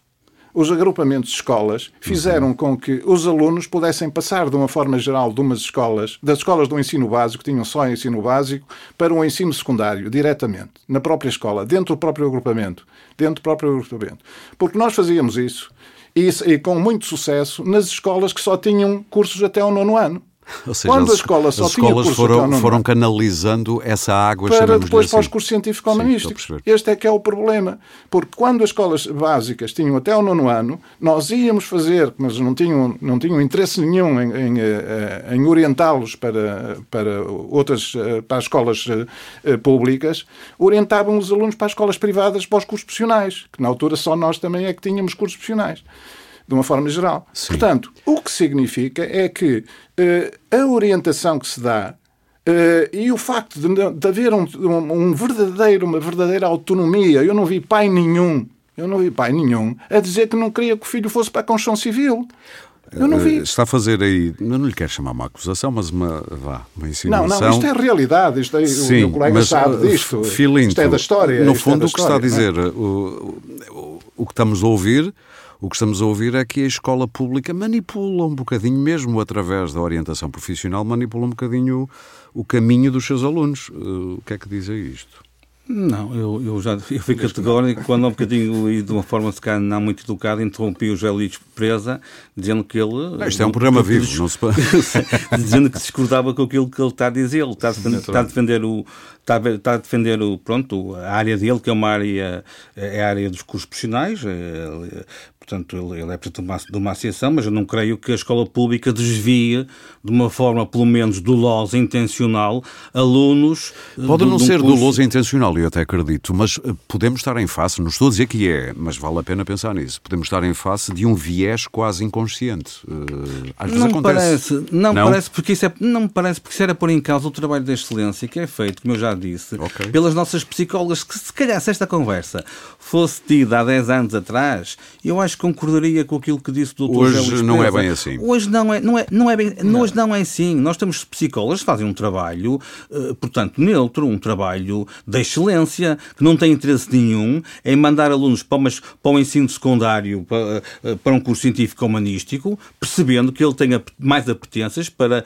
Os agrupamentos de escolas fizeram uhum. com que os alunos pudessem passar, de uma forma geral, de umas escolas, das escolas do ensino básico, que tinham só ensino básico, para o ensino secundário, diretamente, na própria escola, dentro do próprio agrupamento. Dentro do próprio agrupamento. Porque nós fazíamos isso, e, e com muito sucesso, nas escolas que só tinham cursos até ao nono ano. Ou seja, Quando as, a escola só as tinha escolas foram, foram canalizando essa água para depois assim. para os cursos científico-humanísticos. Este é que é o problema. Porque quando as escolas básicas tinham até o nono ano, nós íamos fazer, mas não tinham, não tinham interesse nenhum em, em, eh, em orientá-los para, para outras eh, para as escolas eh, públicas, orientavam os alunos para as escolas privadas, para os cursos profissionais, que na altura só nós também é que tínhamos cursos profissionais de uma forma geral. Sim. Portanto, o que significa é que uh, a orientação que se dá Uh, e o facto de, de haver um, um, verdadeiro, uma verdadeira autonomia, eu não vi pai nenhum, eu não vi pai nenhum a dizer que não queria que o filho fosse para a construção civil. Eu não vi. Uh, está a fazer aí, eu não lhe quero chamar uma acusação, mas uma, vá, uma insinuação. Não, não, isto é realidade, isto é, Sim, o meu colega mas, sabe disto. Filinto, isto é da história. No é fundo, é o que está a dizer, o, o, o que estamos a ouvir o que estamos a ouvir é que a escola pública manipula um bocadinho, mesmo através da orientação profissional, manipula um bocadinho o, caminho dos seus alunos. Uh, o que é que diz a isto? Não, eu, eu já eu fui categórico quando há um bocadinho e de uma forma se calhar não muito educada interrompi o José Luís Presa dizendo que ele... Não, isto é um programa vivo, não se pode... dizendo que discordava com aquilo que ele está a dizer. Ele está a defender, está a defender o... Está a, está a defender o, pronto, a área dele, que é uma área, é a área dos cursos profissionais, é, portanto, ele, ele é presidente de uma, de uma associação, mas eu não creio que a escola pública desvie de uma forma, pelo menos, dolosa, intencional, alunos. Pode não ser curso... dolosa intencional, eu até acredito, mas eh, podemos estar em face, não estou a dizer que é, mas vale a pena pensar nisso, podemos estar em face de um viés quase inconsciente. Eh, às vezes não acontece. Parece, não, não, parece, porque isso é, não me parece, porque isso era pôr em causa o trabalho da excelência que é feito, como eu já disse, okay. pelas nossas psicólogas, que se calhar se esta conversa fosse tida há 10 anos atrás, eu acho concordaria com aquilo que disse o Dr. Hoje não é bem assim. Hoje não é, não é, não é bem, não. hoje não é assim. Nós temos psicólogos que fazem um trabalho, uh, portanto, neutro, um trabalho de excelência, que não tem interesse nenhum em mandar alunos para, umas, para o ensino secundário, para, uh, para um curso científico-humanístico, percebendo que ele tenha mais apetências para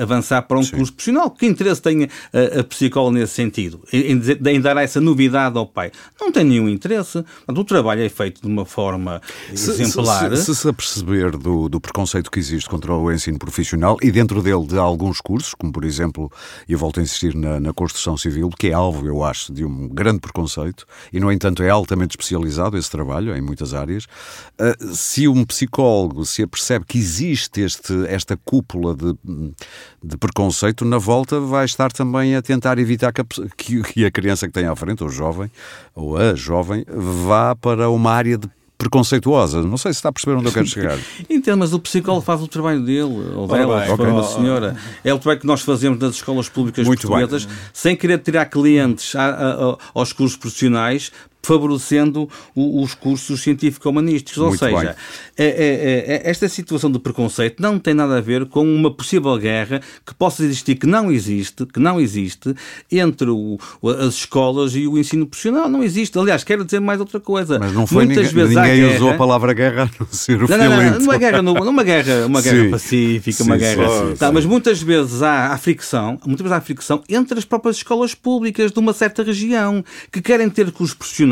avançar para um Sim. curso profissional. Que interesse tem a, a psicóloga nesse sentido? Em, em, em, dar essa novidade ao pai? Não tem nenhum interesse. Portanto, o trabalho é feito de uma forma exemplar. Se, se, se aperceber do, do, preconceito que existe contra o ensino profissional e dentro dele de alguns cursos, como por exemplo, e eu volto a insistir na, na construção civil, que é alvo, eu acho, de um grande preconceito, e no entanto é altamente especializado esse trabalho em muitas áreas, uh, se um psicólogo se apercebe que existe este, esta cúpula de, de preconceito, na volta vai estar também a tentar evitar que a, que a criança que tem à frente, ou jovem, ou a jovem, vá para uma área de preconceituosa. Não sei se está a perceber onde eu quero chegar. Entendo, mas o psicólogo faz o trabalho dele, ou dela, se for uma senhora. É o trabalho que nós fazemos nas escolas públicas Muito portuguesas, bem. sem querer tirar clientes a, a, a, aos cursos profissionais, favorecendo os cursos científico-humanísticos. Ou seja, é, é, é, esta situação de preconceito não tem nada a ver com uma possível guerra que possa existir, que não existe, que não existe, entre o, as escolas e o ensino profissional. Não existe. Aliás, quero dizer mais outra coisa. Mas não foi Muitas ninguém, vezes ninguém guerra... usou a palavra guerra a não ser o não, não, não, numa guerra, numa guerra, uma guerra pacífica, sim, uma guerra. Sim, tá, mas muitas vezes há a fricção, muitas vezes há fricção entre as próprias escolas públicas de uma certa região que querem ter cursos profissionais,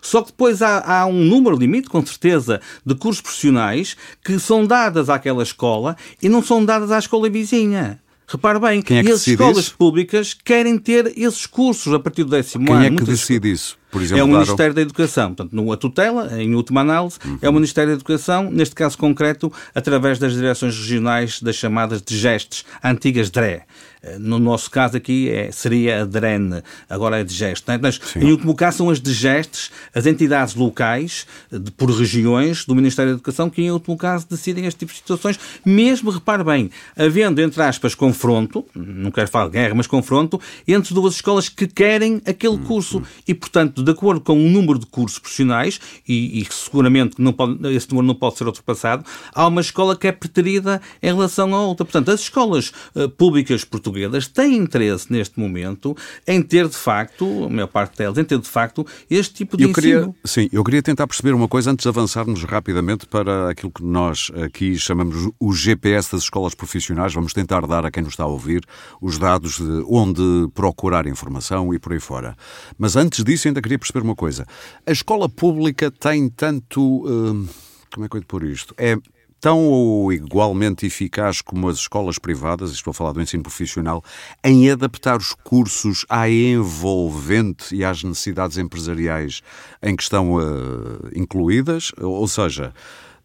só que depois há, há um número limite, com certeza, de cursos profissionais que são dadas àquela escola e não são dadas à escola vizinha. Repare bem, Quem é que e as escolas isso? públicas querem ter esses cursos a partir do décimo Quem ano. Quem é que decide isso? Por exemplo, é o Ministério da Educação. Portanto, a tutela, em última análise, uhum. é o Ministério da Educação, neste caso concreto, através das direções regionais das chamadas de gestes, antigas DRE. Eh, no nosso caso aqui é, seria a DREN, agora é de gesto. É? Mas, em último caso, são as de gestes, as entidades locais, de, por regiões, do Ministério da Educação, que em último caso decidem este tipo de situações, mesmo, repare bem, havendo, entre aspas, confronto, não quero falar guerra, mas confronto, entre duas escolas que querem aquele curso. E, portanto, de acordo com o número de cursos profissionais, e, e seguramente não pode, esse número não pode ser ultrapassado, há uma escola que é preterida em relação à outra. Portanto, as escolas uh, públicas portuguesas têm interesse neste momento em ter de facto, a maior parte delas, em ter de facto este tipo de eu ensino. Queria, sim, eu queria tentar perceber uma coisa antes de avançarmos rapidamente para aquilo que nós aqui chamamos o GPS das escolas profissionais. Vamos tentar dar a quem nos está a ouvir os dados de onde procurar informação e por aí fora. Mas antes disso, ainda queria perceber uma coisa. A escola pública tem tanto. Hum, como é que eu pôr isto? É tão ou igualmente eficaz como as escolas privadas, estou a falar do ensino profissional, em adaptar os cursos à envolvente e às necessidades empresariais em que estão uh, incluídas? Ou seja,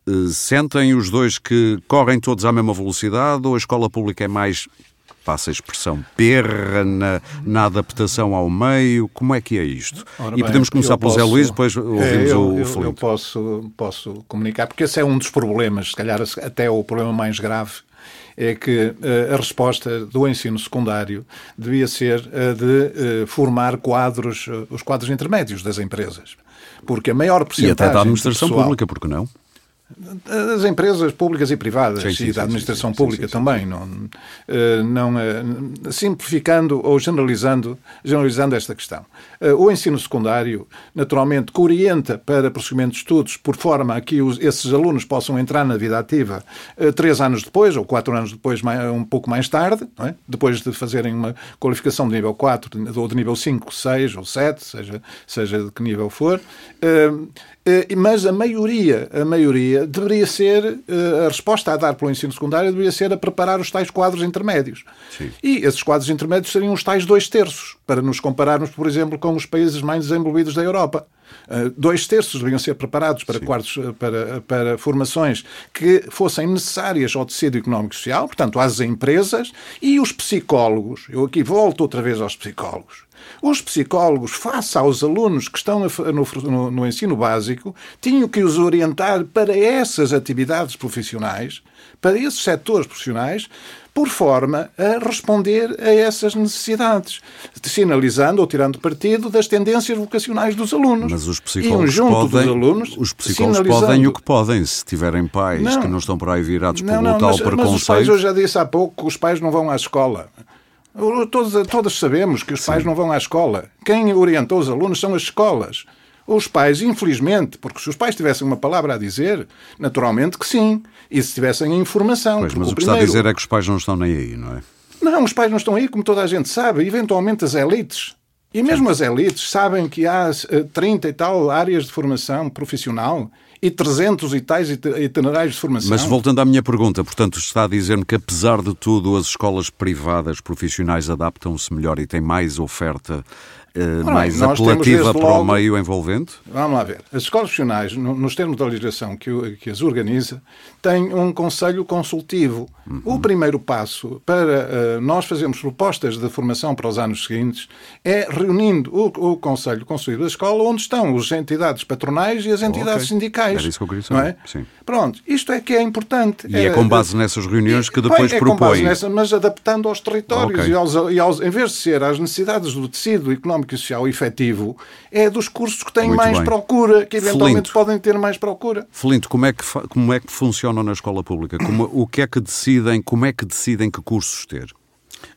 uh, sentem os dois que correm todos à mesma velocidade ou a escola pública é mais passa a expressão, perra na, na, adaptação ao meio? Como é que é isto? Ora e bem, podemos começar pelo Zé Luís, depois ouvimos é, eu, o Felipe. Eu posso, posso comunicar, porque esse é um dos problemas, se calhar até o problema mais grave, é que uh, a resposta do ensino secundário devia ser a de uh, formar quadros, uh, os quadros intermédios das empresas. Porque a maior porcentagem. E até da administração pessoal, pública, porque não? Das empresas públicas e privadas sim, sim, e da administração sim, pública também, não, eh, não, eh, simplificando ou generalizando, generalizando esta questão. Eh, o ensino secundário, naturalmente, que orienta para prosseguimento de estudos, por forma a que os, esses alunos possam entrar na vida ativa três anos depois, ou quatro anos depois, um pouco mais tarde, é? depois de fazerem uma qualificação de nível 4, ou de nível 5, 6 ou 7, seja, seja de que nível for, mas a maioria, a maioria deveria ser, eh, a resposta a dar pelo ensino secundário deveria ser a preparar os tais quadros intermédios. Sim. E esses quadros intermédios seriam os tais dois terços, para nos compararmos, por exemplo, com os países mais desenvolvidos da Europa. Uh, dois terços deveriam ser preparados para, quartos, para, para formações que fossem necessárias ao tecido económico e social, portanto, às empresas e os psicólogos. Eu aqui volto outra vez aos psicólogos. Os psicólogos, face aos alunos que estão no, no, no ensino básico, tinham que os orientar para essas atividades profissionais, para esses setores profissionais, por forma a responder a essas necessidades, sinalizando ou tirando partido das tendências vocacionais dos alunos. Mas os psicólogos podem, alunos, os psicólogos podem o que podem, se tiverem pais não, que não estão por aí virados não, pelo não, tal mas, preconceito. Mas os pais, eu já disse há pouco, os pais não vão à escola. Todos, todos sabemos que os pais não vão à escola. Quem orienta os alunos são as escolas. Os pais, infelizmente, porque se os pais tivessem uma palavra a dizer, naturalmente que sim. E se tivessem a informação. Pois, mas o que primeiro... está a dizer é que os pais não estão nem aí, não é? Não, os pais não estão aí, como toda a gente sabe. Eventualmente as elites. E mesmo as elites sabem que há 30 eh, e tal áreas de formação profissional e 300 e tais itinerários de formação. Mas voltando à minha pergunta, portanto, está a dizer-me que apesar de tudo as escolas privadas profissionais adaptam-se melhor e têm mais oferta eh, mais apelativa para logo, o meio envolvente? Vamos lá ver. As escolas profissionais, nos termos da legislação que, que as organiza, têm um conselho consultivo. O primeiro passo para uh, nós fazermos propostas de formação para os anos seguintes é reunindo o, o conselho consultivo da escola, onde estão as entidades patronais e as entidades okay. sindicais. Era isso que eu queria saber. Não é? Sim. Pronto, isto é que é importante. E é, com base nessas reuniões que depois é propõe. Com base nessa, mas adaptando aos territórios e, aos, e aos- em vez de ser às necessidades do tecido económico e social efetivo, é dos cursos que têm Muito mais bem. procura, que eventualmente Felinto. podem ter mais procura. Felinto, como é que como é que funcionam na escola pública? Como- o que é que decidem? Como é que decidem que cursos ter?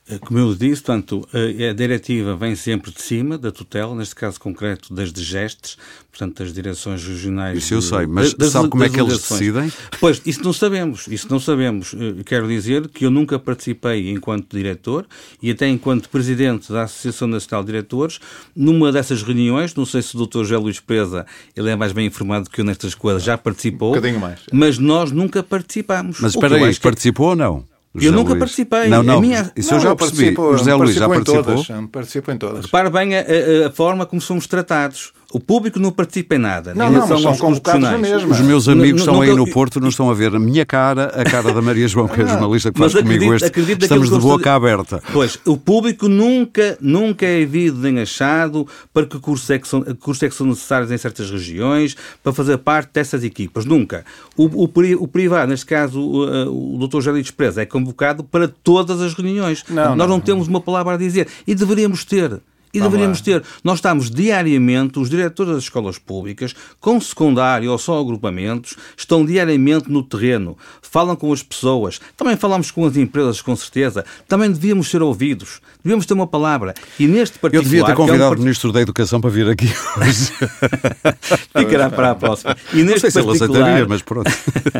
Eh, Como eu disse, portanto, eh, a diretiva vem sempre de cima da tutela, neste caso concreto das DGESTs, portanto, das direções regionais. Isso eu de- sei, mas das- sabe como é das que eles decidem? Pois, isso não sabemos, isso não sabemos. Eh, Quero dizer que eu nunca participei enquanto diretor e até enquanto presidente da Associação Nacional de Diretores, numa dessas reuniões, não sei se o Dr. José Luís Presa, ele é mais bem informado que eu nestas coisas, já participou, Um bocadinho mais. mas nós nunca participámos. Mas espera aí, acho que é- participou ou não? Eu José nunca Luís? participei. Não, A não, minha- isso eu já eu percebi. O José Luís já em participou? todas, participo em todas. Repare bem a, a- a forma como somos tratados. O público não participa em nada. Não, não, mas são aos convocados na mesma. Os meus amigos estão aí no Porto, não estão a ver a minha cara, a cara da Maria João, que é a jornalista que faz comigo este. Estamos de boca aberta. Pois, o público nunca, nunca é vido nem achado para que cursos é que, são, que cursos é que são necessários em certas regiões para fazer parte dessas equipas. Nunca. O, o, pri- o privado, neste caso o, o Dr. José de Presa, é convocado para todas as reuniões. Nós não. temos uma palavra a dizer. E deveríamos ter. E Vamos deveríamos lá. ter. Nós estamos diariamente, os diretores das escolas públicas, com secundário ou só agrupamentos, estão diariamente no terreno, falam com as pessoas, também falamos com as empresas, com certeza, também devíamos ser ouvidos, devíamos ter uma palavra. E neste Eu particular. devia ter que é um convidado part- o Ministro da Educação para vir aqui hoje. Ficará para a próxima. E Não neste sei se ele particular, aceitaria, mas pronto.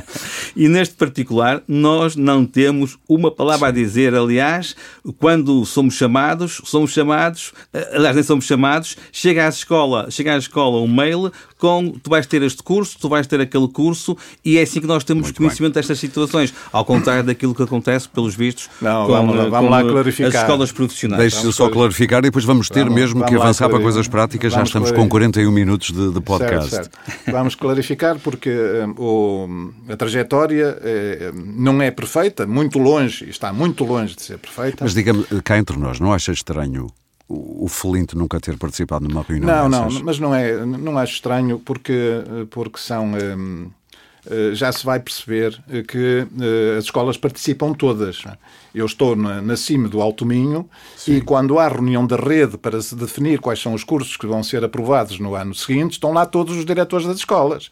e neste particular, nós não temos uma palavra a dizer. Aliás, quando somos chamados, somos chamados, eh, aliás, nem somos chamados, chega à escola, chega à escola um mail com tu vais ter este curso, tu vais ter aquele curso, e é assim que nós temos Muito conhecimento destas situações, ao contrário daquilo que acontece, pelos vistos, Não, com, vamos lá- eh, vamos com, lá eh, clarificar. as escolas profissionais. Deixe-se Vamos só clarificar. clarificar e depois vamos ter Vamos- mesmo vamos que lá avançar para coisas práticas. Já estamos com clarificar. 41 minutos de, de podcast. Certo, certo. Vamos clarificar porque hum, o- a trajetória eh, não é perfeita, muito longe, está muito longe de ser perfeita. Mas diga-me, cá entre nós, não acha estranho o, Felinto nunca ter participado numa reunião Não, não, dessas? mas não é, não acho estranho porque, porque são. hum, eh, já se vai perceber eh, que eh, as escolas participam todas. Eu estou na, na cima do Alto Minho e quando há reunião da rede para se definir quais são os cursos que vão ser aprovados no ano seguinte, estão lá todos os diretores das escolas.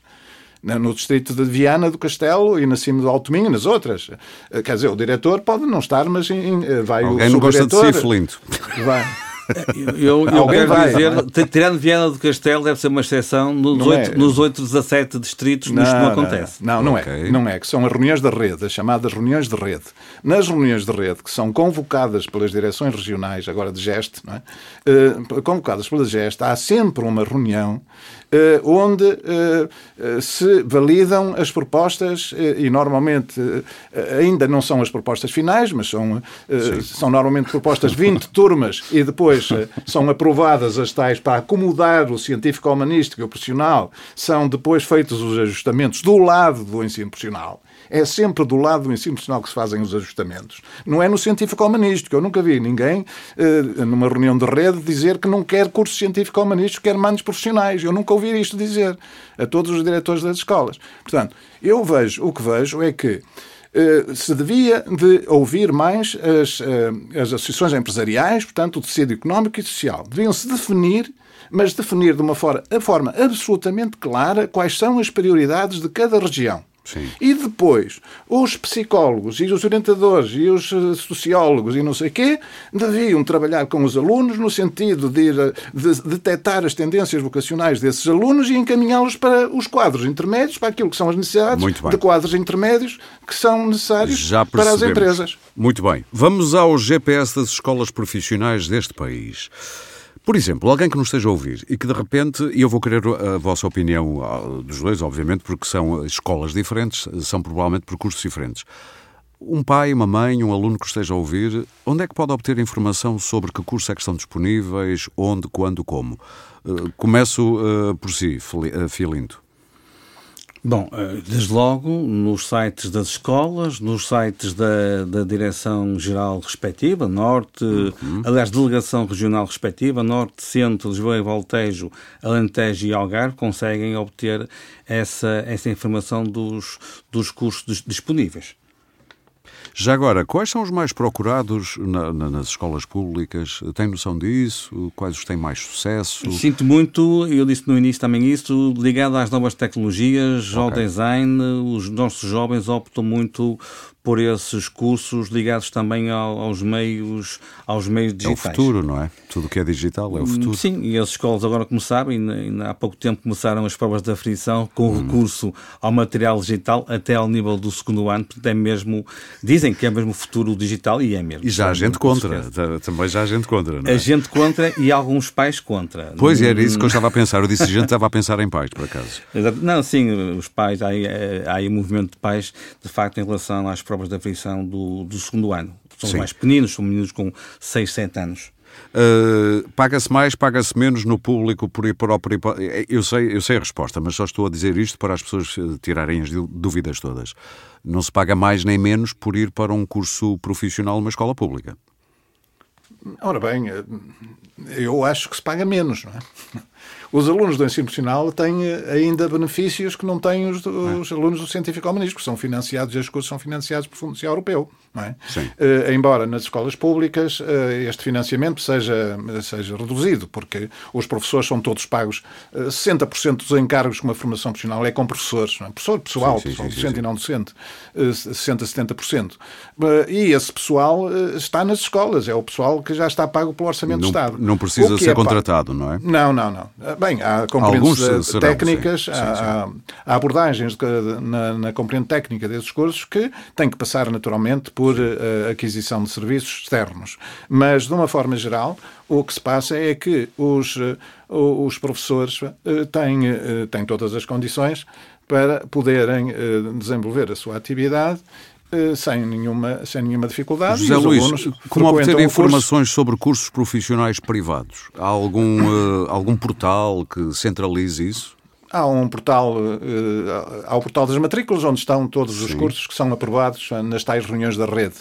No distrito de Viana do Castelo e na cima do Alto Minho, nas outras. Eh, Quer dizer, o diretor pode não estar, mas eh, vai Alguém o não gosta de subdiretor, si, Felinto. Vai. Eu, eu quero vai, dizer, não é? tirando Viana do Castelo, deve ser uma exceção. Nos Não 8, é. nos 8 17 distritos, isto não acontece. Não, não, Ok. é. Não é, que são as reuniões da rede, as chamadas reuniões de rede. Nas reuniões de rede, que são convocadas pelas direções regionais, agora de GEST, não é? Eh, convocadas pela GEST, há sempre uma reunião eh, onde eh, se validam as propostas eh, e normalmente ainda não são as propostas finais, mas são, são normalmente propostas 20 turmas e depois eh, são aprovadas as tais para acomodar o científico-humanístico e o profissional, são depois feitos os ajustamentos do lado do ensino profissional. É sempre do lado do ensino profissional que se fazem os ajustamentos. Não é no científico-humanístico. Eu nunca vi ninguém, eh, numa reunião de rede, dizer que não quer curso científico-humanístico, quer manos profissionais. Eu nunca ouvi isto dizer a todos os diretores das escolas. Portanto, eu vejo, o que vejo é que se devia de ouvir mais as, eh, as associações empresariais, portanto, o tecido económico e social. Deviam-se definir, mas definir de uma forma, forma absolutamente clara quais são as prioridades de cada região. Sim. E depois, os psicólogos e os orientadores e os eh, sociólogos e não sei quê deviam trabalhar com os alunos no sentido de, ir, a- de detectar as tendências vocacionais desses alunos e encaminhá-los para os quadros intermédios, para aquilo que são as necessidades de quadros intermédios que são necessários Já para as empresas. Muito bem. Vamos ao GPS das escolas profissionais deste país. Por exemplo, alguém que nos esteja a ouvir e que de repente, e eu vou querer a vossa opinião ah, dos dois, obviamente, porque são escolas diferentes, são provavelmente percursos diferentes. Um pai, uma mãe, um aluno que esteja a ouvir, onde é que pode obter informação sobre que cursos é que estão disponíveis, onde, quando, como? Eh, Começo eh, por si, Fili- eh, Filinto. Bom, eh, desde logo nos sites das escolas, nos sites da, da Direção-Geral respectiva, Norte, uhum. aliás, Delegação Regional respectiva, Norte, Centro, Lisboa e Voltejo, Alentejo e Algarve, conseguem obter essa, essa informação dos, dos cursos disponíveis. Já agora, quais são os mais procurados na, na, nas escolas públicas? Tem noção disso? Quais os têm mais sucesso? Sinto muito, eu disse no início também isso, ligado às novas tecnologias, okay. ao design, os nossos jovens optam muito por esses cursos ligados também ao, aos meios aos meios digitais. É o futuro, não é? Tudo que é digital é o futuro. Sim, e as escolas agora, como sabem, há pouco tempo começaram as provas de aferição com hum. recurso ao material digital até ao nível do segundo ano, portanto é mesmo, dizem que é mesmo o futuro digital e é mesmo. E já há gente contra, também já há gente contra, não é? A gente contra e alguns pais contra. Pois, era isso que eu estava a pensar, eu disse gente estava a pensar em pais, por acaso. Não, sim, os pais, há aí, há aí um movimento de pais, de facto, em relação às provas de afeição do, do segundo ano. São Sim. mais pequeninos, são meninos com 6, 7 anos. Uh, paga-se mais, paga-se menos no público por ir para o eu sei, eu sei a resposta, mas só estou a dizer isto para as pessoas eh, tirarem as dúvidas todas. Não se paga mais nem menos por ir para um curso profissional numa escola pública. Ora bem, eh, eu acho que se paga menos, não é? Os alunos do ensino profissional têm eh, ainda benefícios que não têm os, os alunos do científico-humanístico, que são financiados, estes cursos são financiados por Fundo Social Europeu. Não é? Uh, embora nas escolas públicas uh, este financiamento seja, seja reduzido, porque os professores são todos pagos, uh, 60% dos encargos com uma formação profissional é com professores, é? professor pessoal, sim, sim, pessoal sim, docente e não docente, uh, 60%, 70%. Uh, e esse pessoal está nas escolas, é o pessoal que já está pago pelo Orçamento não, do Estado. Não precisa ser é contratado, não é? Não, não, não. Bem, há componentes serão, técnicas, sim, há, há, abordagens de, na, na componente técnica desses cursos que têm que passar naturalmente por uh, aquisição de serviços externos. Mas, de uma forma geral, o que se passa é que os, uh, os professores têm, têm todas as condições para poderem desenvolver a sua atividade sem nenhuma, sem nenhuma dificuldade. José Luís, como obter informações sobre cursos profissionais privados? Há algum, uh, algum portal que centralize isso? Há um portal, uh, há o portal das matrículas, onde estão todos Sim. os cursos que são aprovados nas tais reuniões da rede.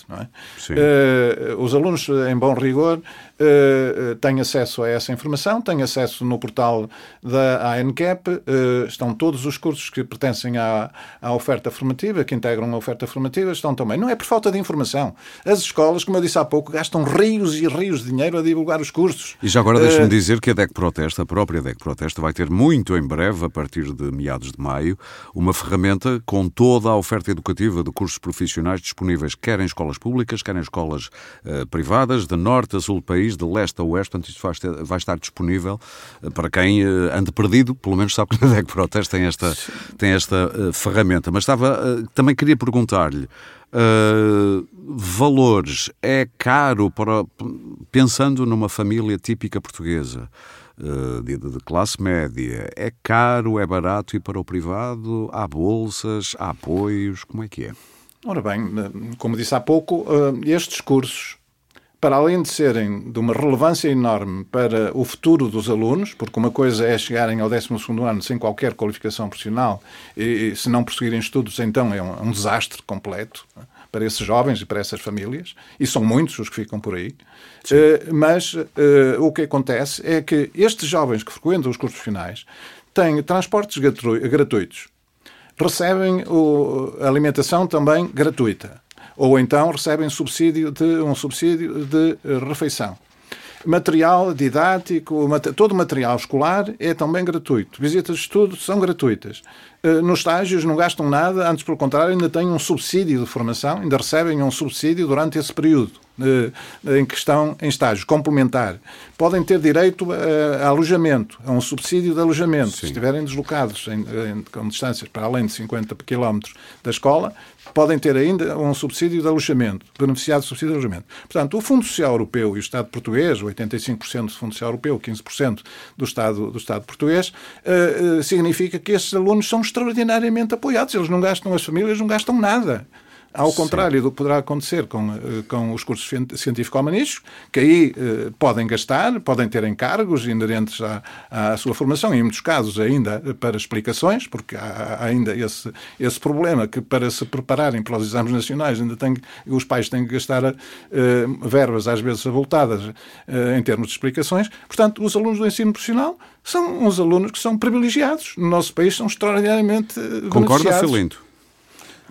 É? Os alunos, em bom rigor, uh, têm acesso a essa informação, têm acesso no portal da ANCAP, uh, estão todos os cursos que pertencem à, à oferta formativa, que integram a oferta formativa, estão também. Não é por falta de informação. As escolas, como eu disse há pouco, gastam rios e rios de dinheiro a divulgar os cursos. E já agora deixa-me dizer que a DEC Protesta, a própria DEC Protesta, vai ter muito em breve, a partir de meados de maio, uma ferramenta com toda a oferta educativa de cursos profissionais disponíveis, quer em escolas públicas, quer em escolas uh, privadas, de norte a sul do país, de leste a oeste, portanto isto vai, ter, vai estar disponível uh, para quem uh, ande perdido, pelo menos sabe que a DEC Protest tem esta, tem esta ferramenta. Mas estava, também queria perguntar-lhe, Uh, valores. É caro para pensando numa família típica portuguesa uh, de, de, classe média é caro é barato ir para o privado? Há bolsas? Há apoios? Como é que é? Ora bem, como disse há pouco, estes cursos, para além de serem de uma relevância enorme para o futuro dos alunos, porque uma coisa é chegarem ao 12 ano sem qualquer qualificação profissional e, se não prosseguirem estudos, então é um, um desastre completo é, para esses jovens e para essas famílias, e são muitos os que ficam por aí. Uh, mas uh, o que acontece é que estes jovens que frequentam os cursos finais têm transportes gratuitos recebem o, alimentação também gratuita. Ou então recebem subsídio de, um subsídio de refeição. Material didático, todo o material escolar é também gratuito. Visitas de estudo são gratuitas. Eh, nos estágios não gastam nada, antes, pelo contrário, ainda têm um subsídio de formação, ainda recebem um subsídio durante esse período em que estão em estágio complementar. Podem ter direito a, a alojamento, a um subsídio de alojamento. Sim. Se estiverem deslocados em, em, com distâncias para além de 50 km da escola, podem ter ainda um subsídio de alojamento, beneficiar de subsídio de alojamento. Portanto, o Fundo Social Europeu e o Estado português, 85% do Fundo Social Europeu, 15% do Estado, do Estado português, uh, significa que esses alunos são extraordinariamente apoiados. Eles não gastam, as famílias não gastam nada. Ao contrário do que poderá acontecer com, eh, com os cursos científico-humanísticos, que aí eh, podem gastar, podem ter encargos inerentes à, à, sua formação, em muitos casos ainda para explicações, porque há, há ainda esse, esse problema que para se prepararem para os exames nacionais ainda tem, os pais têm que gastar eh, verbas às vezes avultadas eh, em termos de explicações. Portanto, os alunos do ensino profissional são uns alunos que são privilegiados. No nosso país são extraordinariamente eh, Concorda, Filinto?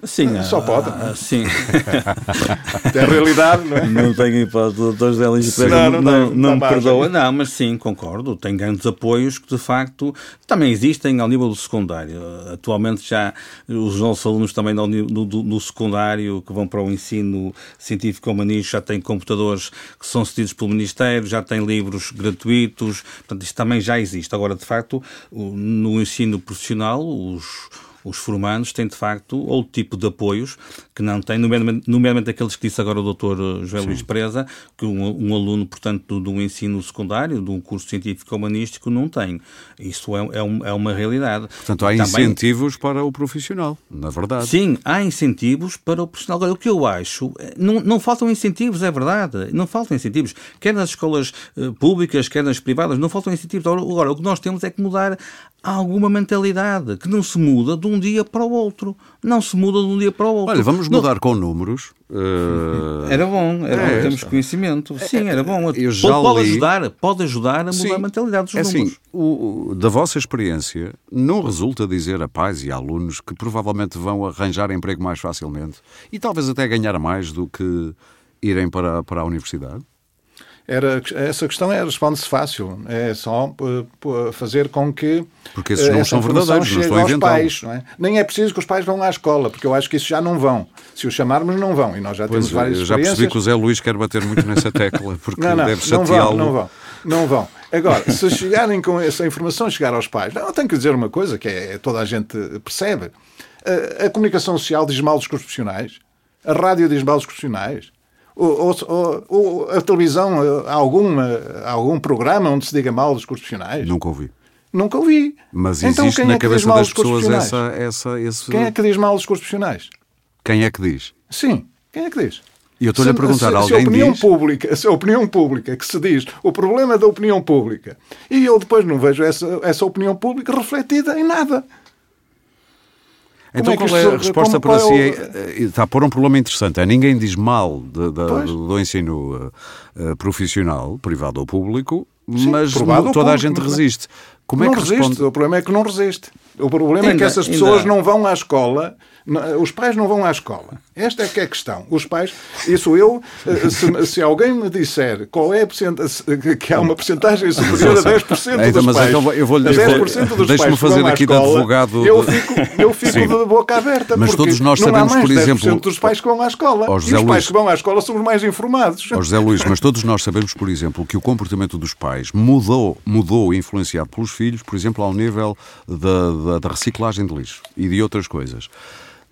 Sim, só pode. Ah, sim. é a realidade, não é? Não tenho hipótese. O Dr. José Luís não, não, não, não me perdoa. Não, mas sim, concordo. Tem grandes apoios que, de facto, também existem ao nível do secundário. Atualmente já os nossos alunos também no, no, no secundário, que vão para o ensino científico humanístico, já têm computadores que são cedidos pelo Ministério, já têm livros gratuitos. Portanto, isto também já existe. Agora, de facto, no ensino profissional, os os formandos têm, de facto, outro tipo de apoios que não têm, nomeadamente, nomeadamente aqueles que disse agora o doutor eh, José Luís Preza, que um, um, aluno, portanto, do, do ensino secundário, de um curso científico-humanístico, não tem. Isso é, é, um, é uma realidade. Portanto, há Também, incentivos para o profissional, na verdade. Sim, há incentivos para o profissional. Agora, o que eu acho, eh, não, não faltam incentivos, é verdade, não faltam incentivos. Quer nas escolas uh, públicas, quer nas privadas, não faltam incentivos. Agora, o que nós temos é que mudar alguma mentalidade que não se muda de um dia para o outro. Não se muda de um dia para o outro. Olha, vamos mudar não... com números. Uh... Era bom, era é, bom, temos conhecimento. Sim, era bom. Eu já pode, li... ajudar, pode ajudar a mudar Sim, a mentalidade dos é números. Assim, o, da vossa experiência, não resulta dizer a pais e a alunos que provavelmente vão arranjar emprego mais facilmente e talvez até ganhar mais do que irem para, para a universidade? Era, essa questão é, responde-se fácil. É só uh, fazer com que. Porque esses não são verdadeiros, não estou aos pais. Não é? Nem é preciso que os pais vão à escola, porque eu acho que isso já não vão. Se os chamarmos, não vão. E nós já pois temos várias eu já percebi que o Zé Luís quer bater muito nessa tecla, porque não, não, deve chateá-lo. Não vão, não vão. Não vão. Agora, se chegarem com essa informação, chegar aos pais, não, eu tenho que dizer uma coisa que é, toda a gente percebe. A, a comunicação social diz mal dos profissionais. A rádio diz mal dos profissionais ou, ou, ou, a televisão, há, alguma, algum programa onde se diga mal dos profissionais? Nunca ouvi. Nunca ouvi. Mas então, existe na é cabeça das pessoas essa, essa, esse... Quem é que diz mal dos profissionais? Quem é que diz? Sim, quem é que diz? E eu estou-lhe a perguntar, se, alguém se a opinião diz... Pública, se a opinião pública que se diz o problema é da opinião pública e eu depois não vejo essa, essa opinião pública refletida em nada. Então, é qual é a resposta para si? É, eh, está a pôr um problema interessante. É, ninguém diz mal de, de, do ensino uh, profissional, privado ou público, Sim, mas toda público, a gente resiste. Como não é que resiste. responde? O problema é que não resiste. O problema ainda, é que essas pessoas ainda... não vão à escola, os pais não vão à escola. Esta é que é a questão. Os pais, isso eu, eh, se, se alguém me disser qual é a que há uma porcentagem superior a 10% então, dos pais, então eu vou, lhe 10% dos Deixe-me fazer aqui escola, de advogado. Eu fico, eu fico de boca aberta. Mas todos nós sabemos, por exemplo. dos pais que vão à escola. e os pais que vão à escola são os mais informados. Ó José Luís, mas todos nós sabemos, por exemplo, que o comportamento dos pais mudou, mudou influenciado pelos filhos, por exemplo, ao nível da, da, da reciclagem de lixo e de outras coisas.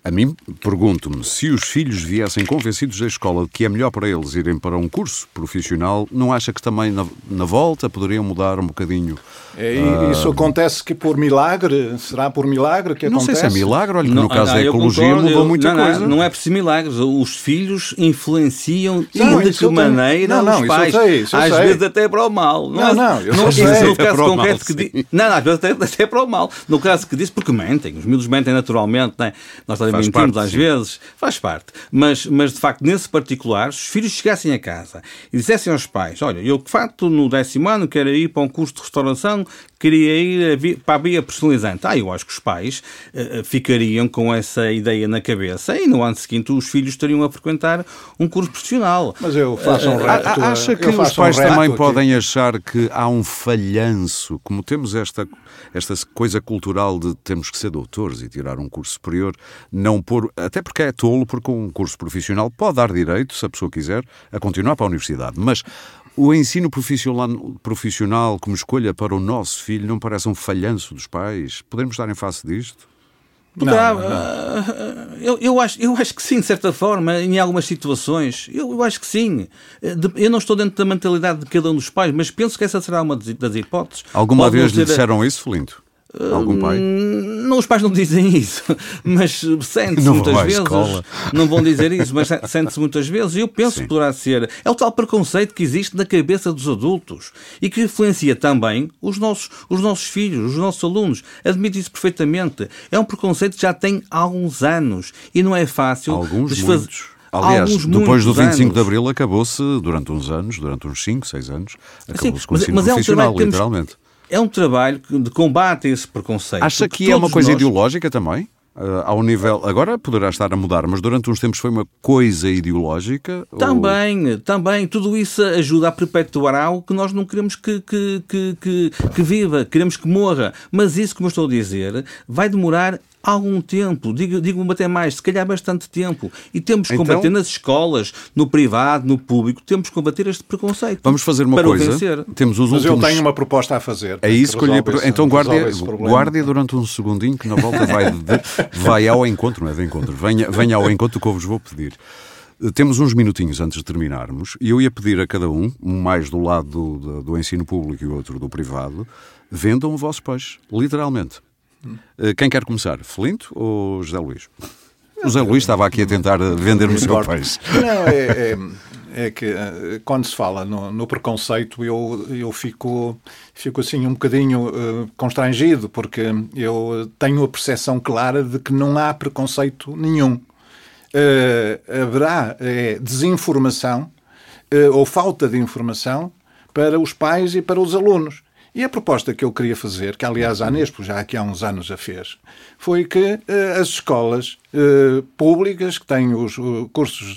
A mim, pergunto-me, se os filhos viessem convencidos da escola de que é melhor para eles irem para um curso profissional, não acha que também na, na volta poderiam mudar um bocadinho? É, uh... Isso acontece que por milagre? Será por milagre que não acontece? Não sei se é milagre, olha que não, no caso não, da ecologia concordo, mudou eu, muita não, coisa. Não, não é preciso milagres, os filhos influenciam não, e de que maneira não, os pais, sei, às sei. vezes até para o mal. Não, não, eu não, sei. No caso concreto que diz, não, às vezes até, até para o mal. No caso que diz, porque mentem, os miúdos mentem naturalmente, né? nós também mentimos às sim. vezes faz parte. Mas, mas de facto, nesse particular, se os filhos chegassem a casa e dissessem aos pais: Olha, eu de facto no décimo ano quero ir para um curso de restauração queria ir para a via personalizante. Ah, eu acho que os pais uh, ficariam com essa ideia na cabeça e no ano seguinte os filhos estariam a frequentar um curso profissional. Mas eu faço um reto. Uh, acha que os pais um também podem achar que há um falhanço, como temos esta, esta coisa cultural de termos que ser doutores e tirar um curso superior, não pôr, até porque é tolo, porque um curso profissional pode dar direito, se a pessoa quiser, a continuar para a universidade. Mas o ensino profissional, profissional como escolha para o nosso filho não parece um falhanço dos pais? Podemos estar em face disto? Poderá, não, não. Uh, eu, eu, acho, eu acho que sim, de certa forma, em algumas situações. Eu, eu acho que sim. Eu não estou dentro da mentalidade de cada um dos pais, mas penso que essa será uma das hipóteses. Alguma Pode vez lhe disseram isso, Felinto? Algum pai? Hum, não, os pais não dizem isso, mas sente-se muitas vezes. Escola. Não vão dizer isso, mas sente-se muitas vezes. E eu penso Sim. que poderá ser. É o tal preconceito que existe na cabeça dos adultos e que influencia também os nossos, os nossos filhos, os nossos alunos. Admito isso perfeitamente. É um preconceito que já tem alguns anos e não é fácil alguns desfazer. Muitos. Aliás, Alguns, depois do 25 anos. de Abril acabou-se durante uns anos, durante uns 5, 6 anos, acabou-se com o ensino mas profissional, é um literalmente. Temos, é um trabalho de combate a esse preconceito. Acha que é uma coisa nós... ideológica também? Uh, ao nível. Agora poderá estar a mudar, mas durante uns tempos foi uma coisa ideológica? Também, ou... também. Tudo isso ajuda a perpetuar algo que nós não queremos que, que, que, que, que viva, queremos que morra. Mas isso, como eu estou a dizer, vai demorar algum tempo, digo-me digo até mais, se calhar bastante tempo. E temos que então, combater nas escolas, no privado, no público, temos que combater este preconceito. Vamos fazer uma coisa. Vencer. Temos os Mas últimos... eu tenho uma proposta a fazer. É isso que eu lhe... Então guarde, guarde durante um segundinho que na volta vai, de... vai ao encontro, não é de encontro, venha, venha ao encontro que eu vos vou pedir. Temos uns minutinhos antes de terminarmos e eu ia pedir a cada um, um mais do lado do, do, do ensino público e o outro do privado, vendam o vosso peixe, literalmente. Eh, quem quer começar? Felinto ou José Luís? O José Luís estava aqui a tentar vender o seu peixe. Não, é, é, é, que eh, quando se fala no, no, preconceito eu, eu fico, fico assim um bocadinho uh, constrangido porque eu tenho a percepção clara de que não há preconceito nenhum. Uh, haverá é, desinformação ou falta de informação para os pais e para os alunos. E a proposta que eu queria fazer, que aliás a Anespo já aqui há uns anos já fez, foi que uh, as escolas uh, públicas que têm os uh, cursos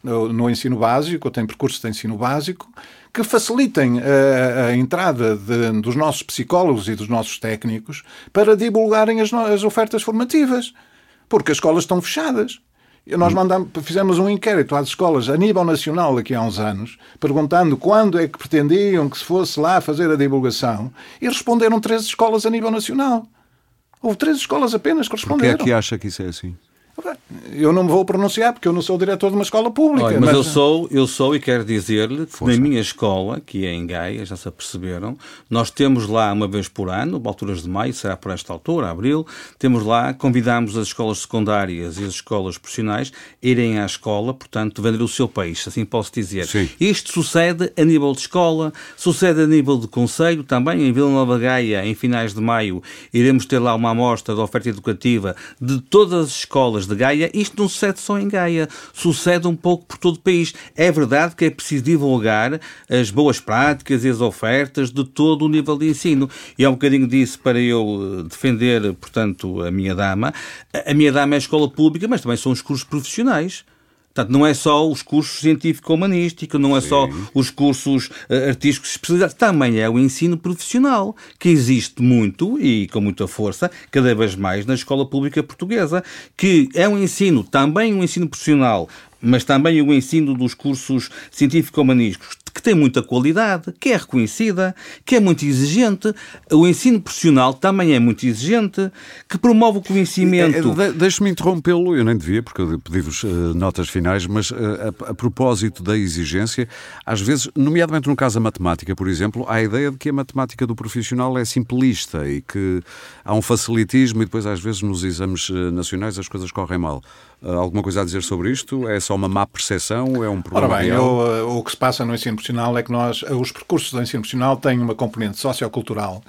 no, no, ensino básico, ou têm percursos de ensino básico, que facilitem a entrada de, dos nossos psicólogos e dos nossos técnicos para divulgarem as, as ofertas formativas. Porque as escolas estão fechadas. Nós mandamos, fizemos um inquérito às escolas a nível nacional aqui há uns anos, perguntando quando é que pretendiam que se fosse lá fazer a divulgação, e responderam 13 escolas a nível nacional. Houve 13 escolas apenas que responderam. Porquê é que acha que isso é assim? Eu não me vou pronunciar porque eu não sou o diretor de uma escola pública. Olha, mas, mas, eu sou, eu sou e quero dizer-lhe que Força. na minha escola, que é em Gaia, já se aperceberam, nós temos lá uma vez por ano, alturas de maio, será por esta altura, abril, temos lá, convidamos as escolas secundárias e as escolas profissionais a irem à escola, portanto, vender o seu peixe, assim posso dizer. Sim. Isto sucede a nível de escola, sucede a nível de conselho também, em Vila Nova Gaia, em finais de maio, iremos ter lá uma amostra de oferta educativa de todas as escolas de Gaia, isto não sucede só em Gaia, sucede um pouco por todo o país. É verdade que é preciso divulgar as boas práticas e as ofertas de todo o nível de ensino. E é um bocadinho disso para eu eh, defender, portanto, a minha dama. A minha dama é a escola pública, mas também são os cursos profissionais. Portanto, não é só os cursos científico-humanísticos, não é Sim. só os cursos uh, artísticos especializados, também é o ensino profissional, que existe muito e com muita força, cada vez mais, na escola pública portuguesa, que é um ensino, também um ensino profissional, mas também o ensino dos cursos científico-humanísticos, que tem muita qualidade, que é reconhecida, que é muito exigente. O ensino profissional também é muito exigente, que promove o conhecimento. De, Deixe-me interrompê-lo, eu nem devia, porque eu pedi-vos uh, notas finais, mas uh, a, a, propósito da exigência, às vezes, nomeadamente no caso da matemática, por exemplo, há a ideia de que a matemática do profissional é simplista e que há um facilitismo e depois, às vezes, nos exames nacionais as coisas correm mal. Alguma coisa a dizer sobre isto? É só uma má percepção? É um problema Ora bem, eu, o que se passa no ensino profissional é que nós, os percursos do ensino profissional têm uma componente sociocultural,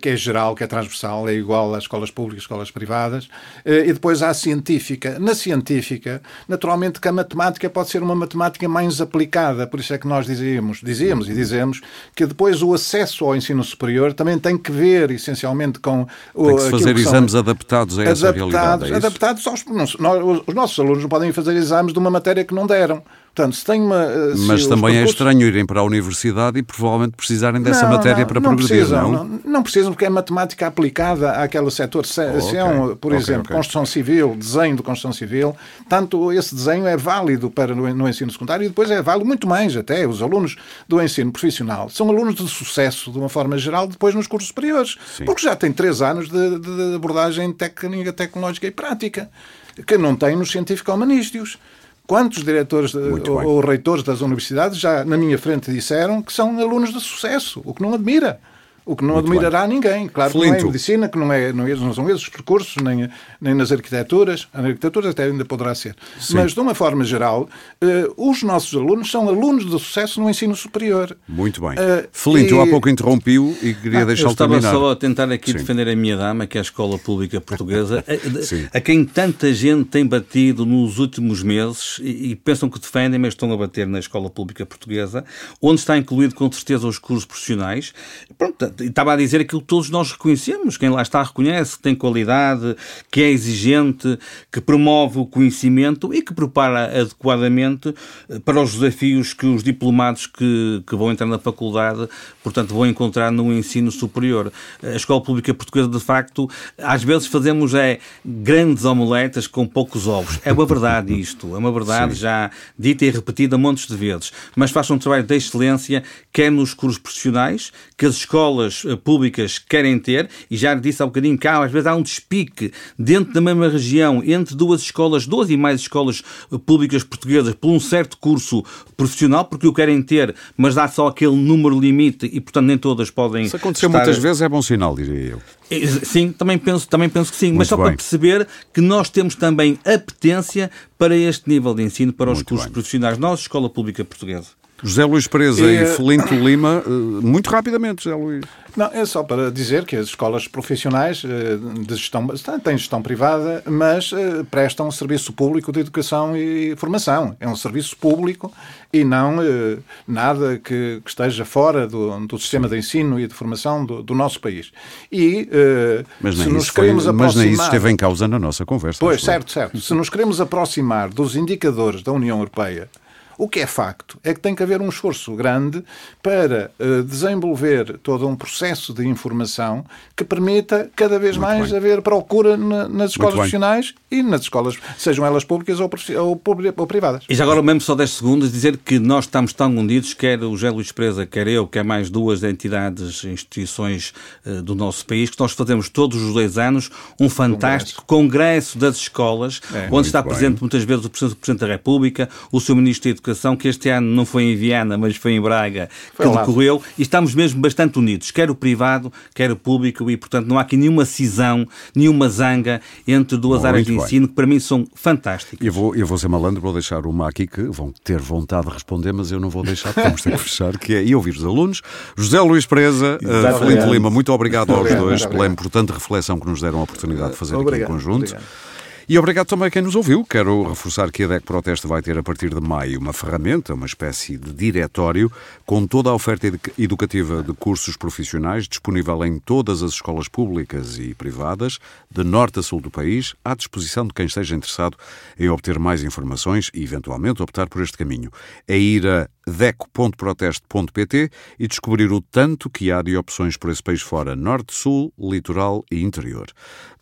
que é geral, que é transversal, é igual às escolas públicas, escolas privadas, e depois há a científica. Na científica, naturalmente que a matemática pode ser uma matemática mais aplicada, por isso é que nós dizíamos, dizíamos e dizemos que depois o acesso ao ensino superior também tem que ver essencialmente com... Tem que se fazer que exames adaptados a essa adaptados, realidade, é Adaptados aos... os nossos alunos não podem fazer exames de uma matéria que não deram. Portanto, se tem uma. Eh, se Mas também é estranho irem para a universidade e provavelmente precisarem dessa não, matéria não, para não progredir, precisam, não? não? Não precisam, porque é matemática aplicada àquele setor. Se, oh, okay. é por okay, exemplo, okay. construção civil, desenho de construção civil, tanto esse desenho é válido para no, no, ensino secundário e depois é válido muito mais até. Os alunos do ensino profissional são alunos de sucesso, de uma forma geral, depois nos cursos superiores. Sim. Porque já têm três anos de, de abordagem técnica, tecnológica e prática, que não têm nos científico-humanísticos. Quantos diretores ou, ou, reitores das universidades já na minha frente disseram que são alunos de sucesso, o que não admira. O que não Muito admirará bem. ninguém. Claro Flinto. que não é em medicina, que não, é, não, é, não são esses os percursos, nem, nem nas arquiteturas. A arquitetura até ainda poderá ser. Sim. Mas, de uma forma geral, uh, os nossos alunos são alunos de sucesso no ensino superior. Muito bem. Uh, Felinto, e... eu há pouco interrompi-o e queria ah, deixá-lo terminar. estava só a tentar aqui Sim. defender a minha dama, que é a escola pública portuguesa, a, a, quem tanta gente tem batido nos últimos meses e, e pensam que defendem, mas estão a bater na escola pública portuguesa, onde está incluído com certeza os cursos profissionais. Pronto, estava a dizer aquilo que todos nós reconhecemos, quem lá está reconhece que tem qualidade, que é exigente, que promove o conhecimento e que prepara adequadamente eh, para os desafios que os diplomados que, que vão entrar na faculdade, portanto, vão encontrar no ensino superior. A escola pública portuguesa, de facto, às vezes fazemos é grandes omeletas com poucos ovos. É uma verdade isto, é uma verdade Sim. já dita e repetida montes de vezes, mas faz um trabalho de excelência, quer nos cursos profissionais, que as escolas eh, públicas querem ter, e já disse há um bocadinho que há, às vezes há um despique dentro da mesma região entre duas escolas, duas e mais escolas eh, públicas portuguesas, por um certo curso profissional, porque o querem ter, mas dá só aquele número limite e, portanto, nem todas podem. Se acontecer estar... muitas vezes é bom sinal, diria eu. Eh, sim, também penso, também penso que sim, Muito mas só bem. para perceber que nós temos também apetência para este nível de ensino para Muito os cursos bem. profissionais, nós, Escola Pública Portuguesa. José Luís Presa e, e Felinto Lima, eh, muito rapidamente, José Luís. Não, é só para dizer que as escolas profissionais eh, de gestão, têm gestão privada, mas eh, prestam um serviço público de educação e formação. É um serviço público e não nada que, que esteja fora do, do, sistema de ensino e de formação do, do nosso país. E mas se nos queremos foi, aproximar... Mas nem isso esteve em causa na nossa conversa. Pois, certo, certo. Se nos queremos aproximar dos indicadores da União Europeia o que é facto é que tem que haver um esforço grande para uh, desenvolver todo um processo de informação que permita cada vez Muito mais bem. haver procura na, nas escolas profissionais e nas escolas, sejam elas públicas ou, ou, ou, privadas. E já agora, mesmo só 10 segundos, dizer que nós estamos tão unidos, quer o Gé Luís Presa, quer eu, quer mais duas entidades, instituições uh, do nosso país, que nós fazemos todos os dois anos um fantástico congresso, congresso das escolas, é, onde está bem. presente muitas vezes o Presidente da República, o seu Ministro Educação que este ano não foi em Viana, mas foi em Braga, foi que lá. decorreu, e estamos mesmo bastante unidos, quer o privado, quer o público, e portanto não há aqui nenhuma cisão, nenhuma zanga entre duas áreas de ensino, que para mim são fantásticas. Eu vou, eu vou ser malandro, vou deixar uma aqui que vão ter vontade de responder, mas eu não vou deixar, porque vamos ter que fechar, que é e ouvir os alunos. José Luís Preza, uh, Felipe Lima, muito obrigado aos obrigado, dois pela importante reflexão que nos deram a oportunidade de fazer obrigado, aqui em conjunto. E obrigado também a quem nos ouviu. Quero reforçar que a DEC Proteste vai ter a partir de maio uma ferramenta, uma espécie de diretório, com toda a oferta educativa de cursos profissionais disponível em todas as escolas públicas e privadas, de norte a sul do país, à disposição de quem esteja interessado em obter mais informações e, eventualmente, optar por este caminho. É ir a deco.proteste.pt e descobrir o tanto que há de opções por esse país fora, norte, sul, litoral e interior.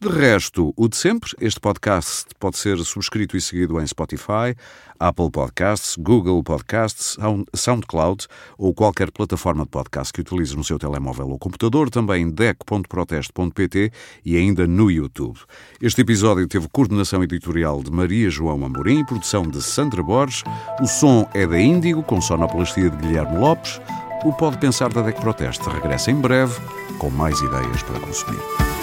De resto, o de sempre, este podcast pode ser subscrito e seguido em Spotify, Apple Podcasts, Google Podcasts, SoundCloud ou qualquer plataforma de podcast que utilize no seu telemóvel ou computador, também deco.proteste.pt e ainda no YouTube. Este episódio teve coordenação editorial de Maria João Amorim, produção de Sandra Borges, o som é da Índigo, com sonoplastia de Guilherme Lopes. O Pode Pensar da DEC Proteste regressa em breve com mais ideias para consumir.